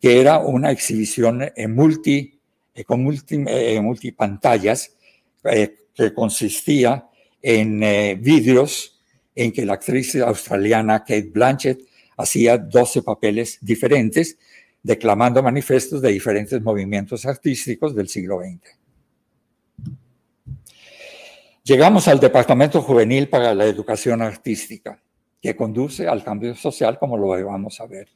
que era una exhibición en multi, eh, con multi, eh, multipantallas que consistía en vídeos en que la actriz australiana Kate Blanchett hacía 12 papeles diferentes, declamando manifiestos de diferentes movimientos artísticos del siglo XX. Llegamos al Departamento Juvenil para la Educación Artística que conduce al cambio social, como lo vamos a ver.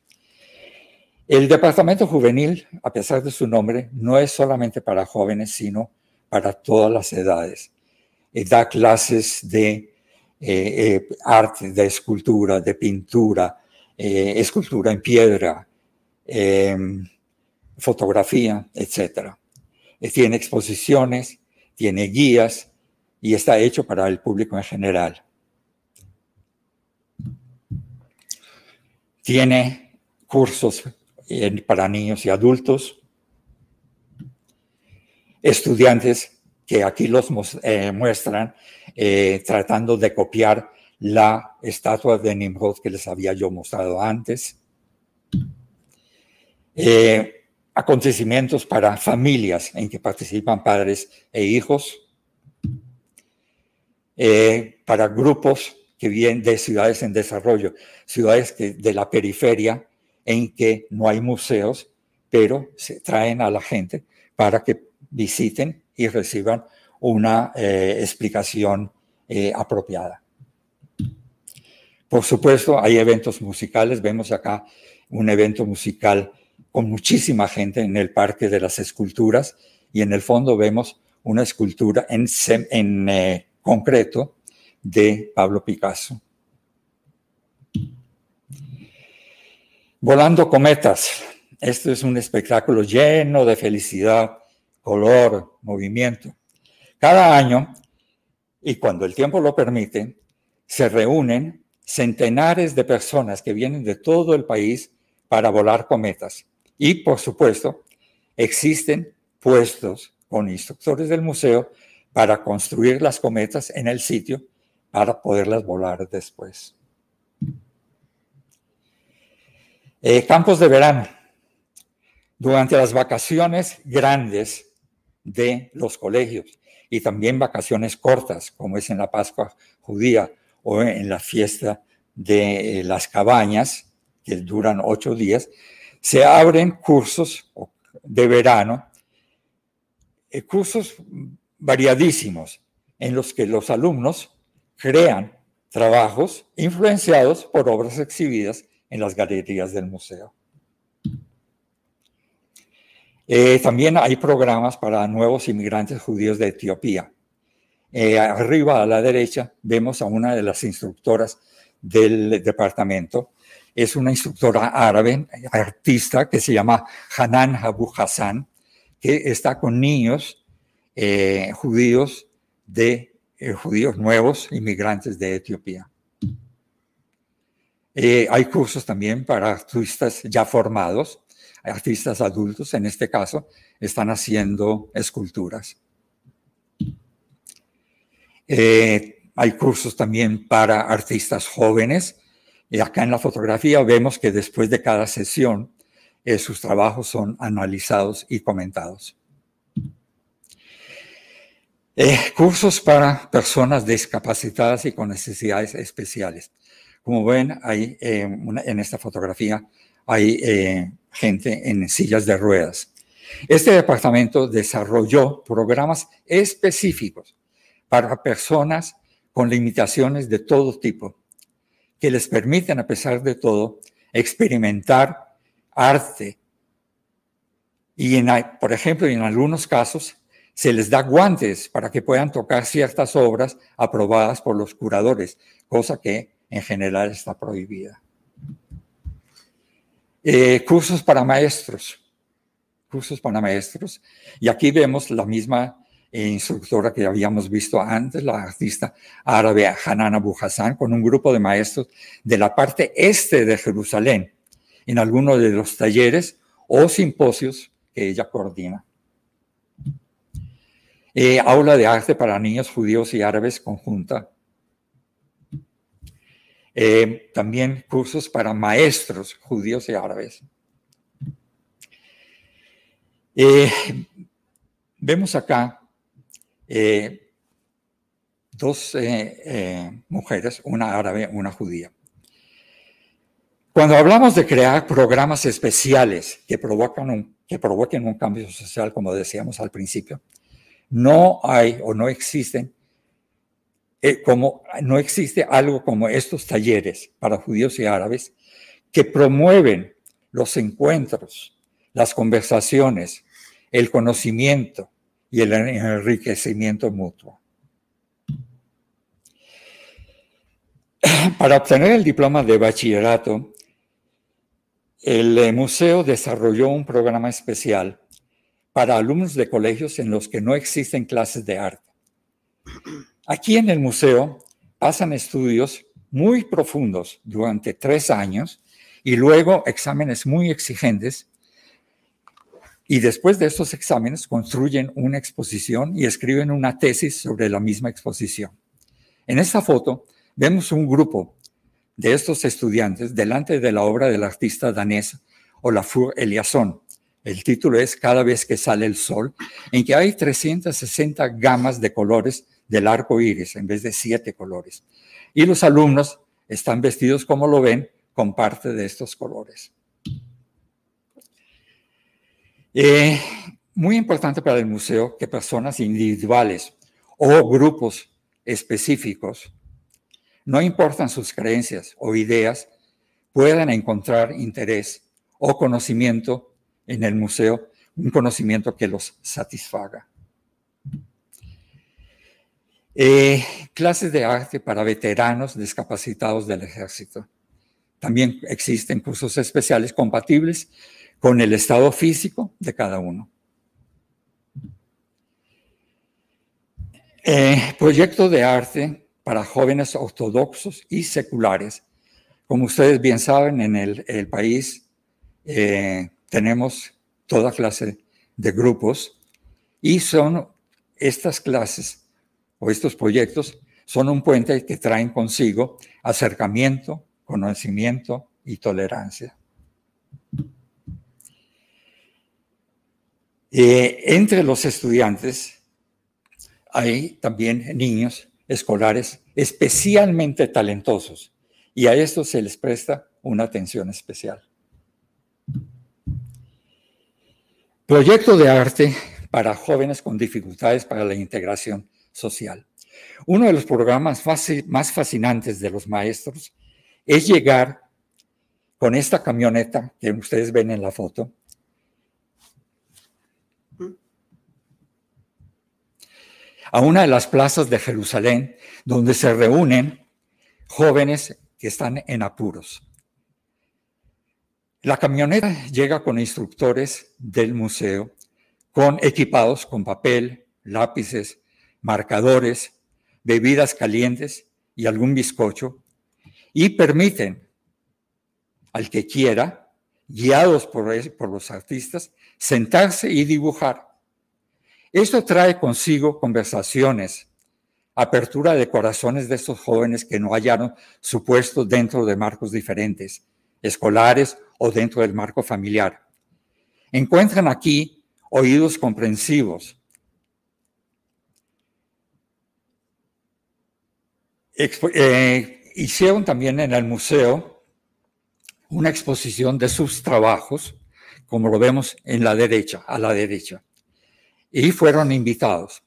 El departamento juvenil, a pesar de su nombre, no es solamente para jóvenes, sino para todas las edades. Eh, da clases de eh, eh, arte, de escultura, de pintura, escultura en piedra, em, fotografía, etc. tiene exposiciones, tiene guías y está hecho para el público en general. Tiene cursos para niños y adultos, estudiantes que aquí los eh, muestran eh, tratando de copiar la estatua de Nimrod que les había yo mostrado antes. Eh, acontecimientos para familias en que participan padres e hijos, para grupos que vienen de ciudades en desarrollo, ciudades de la periferia en que no hay museos, pero se traen a la gente para que visiten y reciban una eh, explicación eh, apropiada. Por supuesto, hay eventos musicales. Vemos acá un evento musical con muchísima gente en el Parque de las Esculturas y en el fondo vemos una escultura en, eh, concreto de Pablo Picasso. Volando cometas. Esto es un espectáculo lleno de felicidad, color, movimiento. Cada año, y cuando el tiempo lo permite, se reúnen centenares de personas que vienen de todo el país para volar cometas. Y, por supuesto, existen puestos con instructores del museo para construir las cometas en el sitio para poderlas volar después. Eh, campos de verano. Durante las vacaciones grandes de los colegios y también vacaciones cortas, como es en la Pascua judía o en la fiesta de las cabañas, que duran ocho días, se abren cursos de verano, eh, cursos variadísimos, en los que los alumnos crean trabajos influenciados por obras exhibidas en las galerías del museo. Eh, también hay programas para nuevos inmigrantes judíos de Etiopía. Eh, arriba a la derecha vemos a una de las instructoras del departamento. Es una instructora árabe, artista, que se llama Hanan Abu Hassan, que está con niños eh, judíos de judíos nuevos, inmigrantes de Etiopía. Hay cursos también para artistas ya formados, artistas adultos, en este caso, están haciendo esculturas. hay cursos también para artistas jóvenes. Y acá en la fotografía vemos que después de cada sesión eh, sus trabajos son analizados y comentados. Eh, cursos para personas discapacitadas y con necesidades especiales. Como ven, ahí eh, en esta fotografía hay gente en sillas de ruedas. Este departamento desarrolló programas específicos para personas con limitaciones de todo tipo, que les permiten, a pesar de todo, experimentar arte. Y, en, por ejemplo, en algunos casos se les da guantes para que puedan tocar ciertas obras aprobadas por los curadores, cosa que en general está prohibida. Eh, cursos para maestros, cursos para maestros. Y aquí vemos la misma eh, instructora que habíamos visto antes, la artista árabe Hanan Abu Hassan, con un grupo de maestros de la parte este de Jerusalén en alguno de los talleres o simposios que ella coordina. Eh, aula de arte para niños judíos y árabes conjunta. Eh, también cursos para maestros judíos y árabes. Eh, vemos acá dos mujeres, una árabe, una judía. Cuando hablamos de crear programas especiales que, provocan que provoquen un cambio social, como decíamos al principio, no hay o no existen eh, como no existe algo como estos talleres para judíos y árabes que promueven los encuentros, las conversaciones, el conocimiento y el enriquecimiento mutuo. Para obtener el diploma de bachillerato el eh, museo desarrolló un programa especial para alumnos de colegios en los que no existen clases de arte. Aquí en el museo pasan estudios muy profundos durante tres años y luego exámenes muy exigentes. Y después de estos exámenes construyen una exposición y escriben una tesis sobre la misma exposición. En esta foto vemos un grupo de estos estudiantes delante de la obra del artista danés Olafur Eliasson. El título es Cada vez que sale el sol, en que hay 360 gamas de colores del arco iris en vez de siete colores. Y los alumnos están vestidos, como lo ven, con parte de estos colores. Eh, muy importante para el museo que personas individuales o grupos específicos no importan sus creencias o ideas, puedan encontrar interés o conocimiento en el museo, un conocimiento que los satisfaga. Eh, clases de arte para veteranos discapacitados del ejército. También existen cursos especiales compatibles con el estado físico de cada uno. Eh, proyecto de arte para jóvenes ortodoxos y seculares. Como ustedes bien saben, en el, país eh, tenemos toda clase de grupos y son estas clases o estos proyectos son un puente que traen consigo acercamiento, conocimiento y tolerancia. Eh, entre los estudiantes hay también niños escolares especialmente talentosos y a estos se les presta una atención especial. Proyecto de arte para jóvenes con dificultades para la integración social. Uno de los programas más fascinantes de los maestros es llegar con esta camioneta que ustedes ven en la foto a una de las plazas de Jerusalén donde se reúnen jóvenes que están en apuros. La camioneta llega con instructores del museo, con equipados con papel, lápices, marcadores, bebidas calientes y algún bizcocho, y permiten al que quiera, guiados por, por los artistas, sentarse y dibujar. Esto trae consigo conversaciones, apertura de corazones de estos jóvenes que no hallaron su puesto dentro de marcos diferentes, escolares o dentro del marco familiar. Encuentran aquí oídos comprensivos. Eh, hicieron también en el museo una exposición de sus trabajos, como lo vemos en la derecha, a la derecha, y fueron invitados.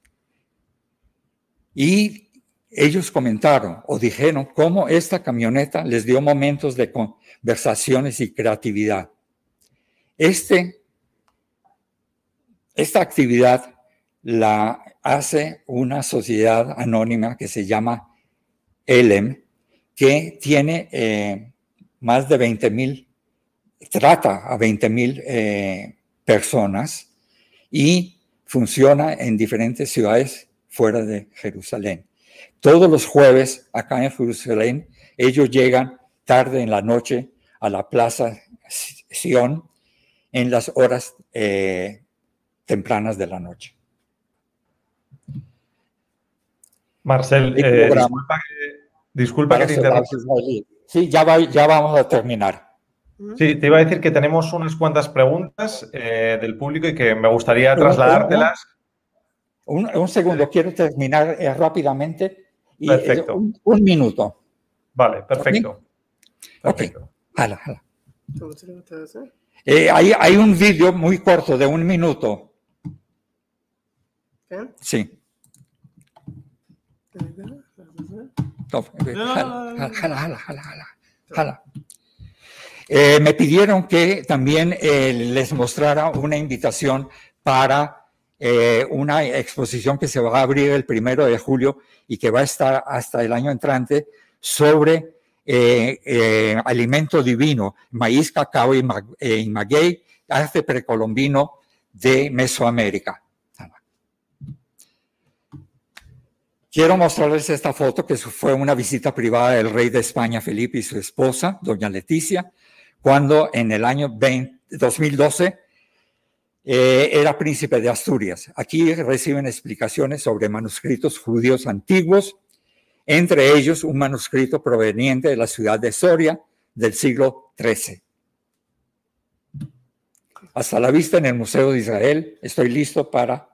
Y ellos comentaron o dijeron cómo esta camioneta les dio momentos de conversaciones y creatividad. Este, esta actividad la hace una sociedad anónima que se llama ELEM, que tiene eh, más de 20 mil, trata a 20 mil eh, personas y funciona en diferentes ciudades fuera de Jerusalén. Todos los jueves, acá en Jerusalén, ellos llegan tarde en la noche a la plaza Sion en las horas eh, tempranas de la noche. Marcel, eh, disculpa, que, te interrumpa. Sí, ya, ya vamos a terminar. Sí, te iba a decir que tenemos unas cuantas preguntas eh, del público y que me gustaría trasladártelas. Un, segundo, quiero terminar eh, rápidamente. Y, eh, perfecto. Un, minuto. Vale, perfecto. Perfecto. Jala, jala. Eh, hay, hay, un vídeo muy corto de un minuto. ¿Qué? Sí. Jala, jala, jala, jala, jala. me pidieron que también les mostrara una invitación para eh, una exposición que se va a abrir el primero de julio y que va a estar hasta el año entrante sobre eh, eh, alimento divino, maíz, cacao y, maguey, arte precolombino de Mesoamérica. Quiero mostrarles esta foto que fue una visita privada del rey de España, Felipe, y su esposa, doña Leticia, cuando en el año 2012 eh, era príncipe de Asturias. Aquí reciben explicaciones sobre manuscritos judíos antiguos, entre ellos un manuscrito proveniente de la ciudad de Soria del siglo XIII. Hasta la vista en el Museo de Israel. Estoy listo para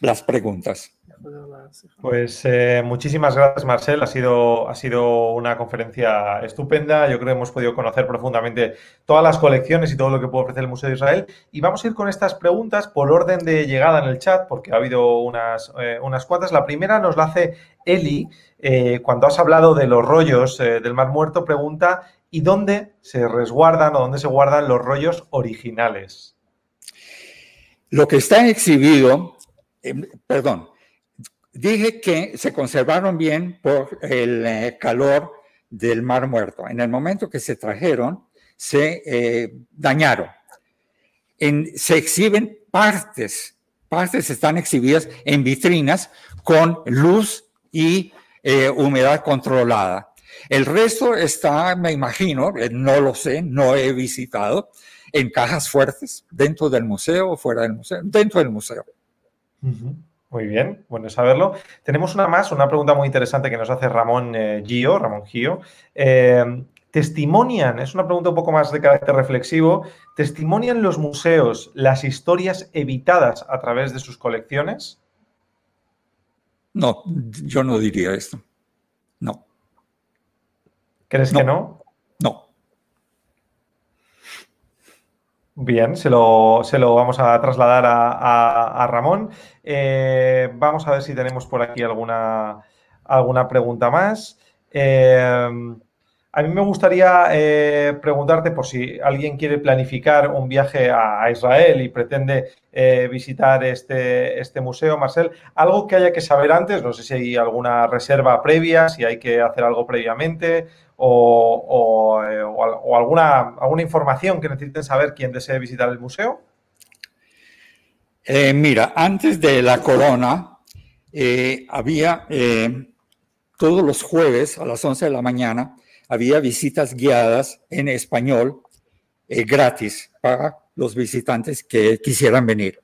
las preguntas. Pues eh, muchísimas gracias, Marcel. Ha sido, ha sido una conferencia estupenda. Yo creo que hemos podido conocer profundamente todas las colecciones y todo lo que puede ofrecer el Museo de Israel. Y vamos a ir con estas preguntas por orden de llegada en el chat, porque ha habido unas, eh, unas cuantas. La primera nos la hace Eli. Eh, cuando has hablado de los rollos del Mar Muerto, pregunta, ¿y dónde se resguardan o dónde se guardan los rollos originales? Lo que está exhibido, perdón, Dije que se conservaron bien por el eh, calor del Mar Muerto. En el momento que se trajeron, se eh, dañaron. se exhiben partes, partes están exhibidas en vitrinas con luz y eh, humedad controlada. El resto está, me imagino, no lo sé, no he visitado, en cajas fuertes, dentro del museo o fuera del museo, dentro del museo. Muy bien, bueno saberlo. Tenemos una más, una pregunta muy interesante que nos hace Ramón eh, Gio, Ramón Gio. Eh, ¿Testimonian, es una pregunta un poco más de carácter reflexivo, ¿testimonian los museos las historias evitadas a través de sus colecciones? No, yo no diría esto. No. ¿Crees que no? No. Bien, se lo, vamos a trasladar a, Ramón. Eh, vamos a ver si tenemos por aquí alguna, alguna pregunta más. Eh, a mí me gustaría eh, preguntarte por si alguien quiere planificar un viaje a, Israel y pretende visitar este, este museo, Marcel, algo que haya que saber antes, no sé si hay alguna reserva previa, si hay que hacer algo previamente o, o, alguna, alguna información que necesiten saber quien desee visitar el museo? Eh, mira, antes de la corona eh, había eh, todos los jueves a las 11 de la mañana había visitas guiadas en español gratis para los visitantes que quisieran venir.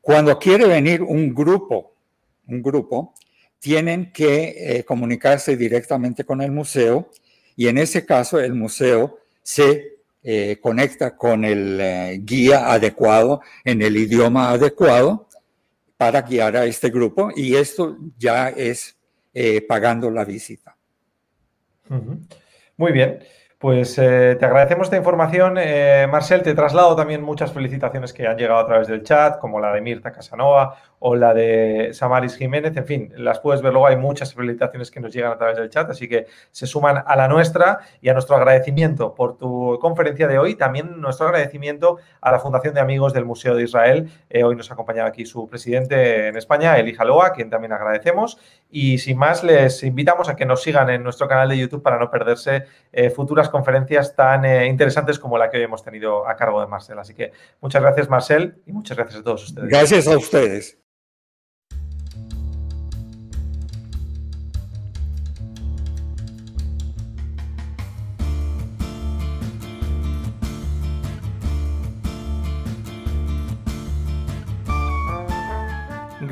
Cuando quiere venir un grupo, un grupo, tienen que comunicarse directamente con el museo y en ese caso el museo se eh, conecta con el eh, guía adecuado en el idioma adecuado para guiar a este grupo y esto ya es eh, pagando la visita. Muy bien. Pues te agradecemos esta información. Marcel, te traslado también muchas felicitaciones que han llegado a través del chat, como la de Mirta Casanova o la de Samaris Jiménez, en fin, las puedes ver luego, hay muchas felicitaciones que nos llegan a través del chat, así que se suman a la nuestra y a nuestro agradecimiento por tu conferencia de hoy, también nuestro agradecimiento a la Fundación de Amigos del Museo de Israel, eh, hoy nos acompaña aquí su presidente en España, Eli Jaloa, quien también agradecemos, y sin más les invitamos a que nos sigan en nuestro canal de YouTube para no perderse eh, futuras conferencias tan eh, interesantes como la que hoy hemos tenido a cargo de Marcel, así que muchas gracias Marcel y muchas gracias a todos ustedes. Gracias a ustedes.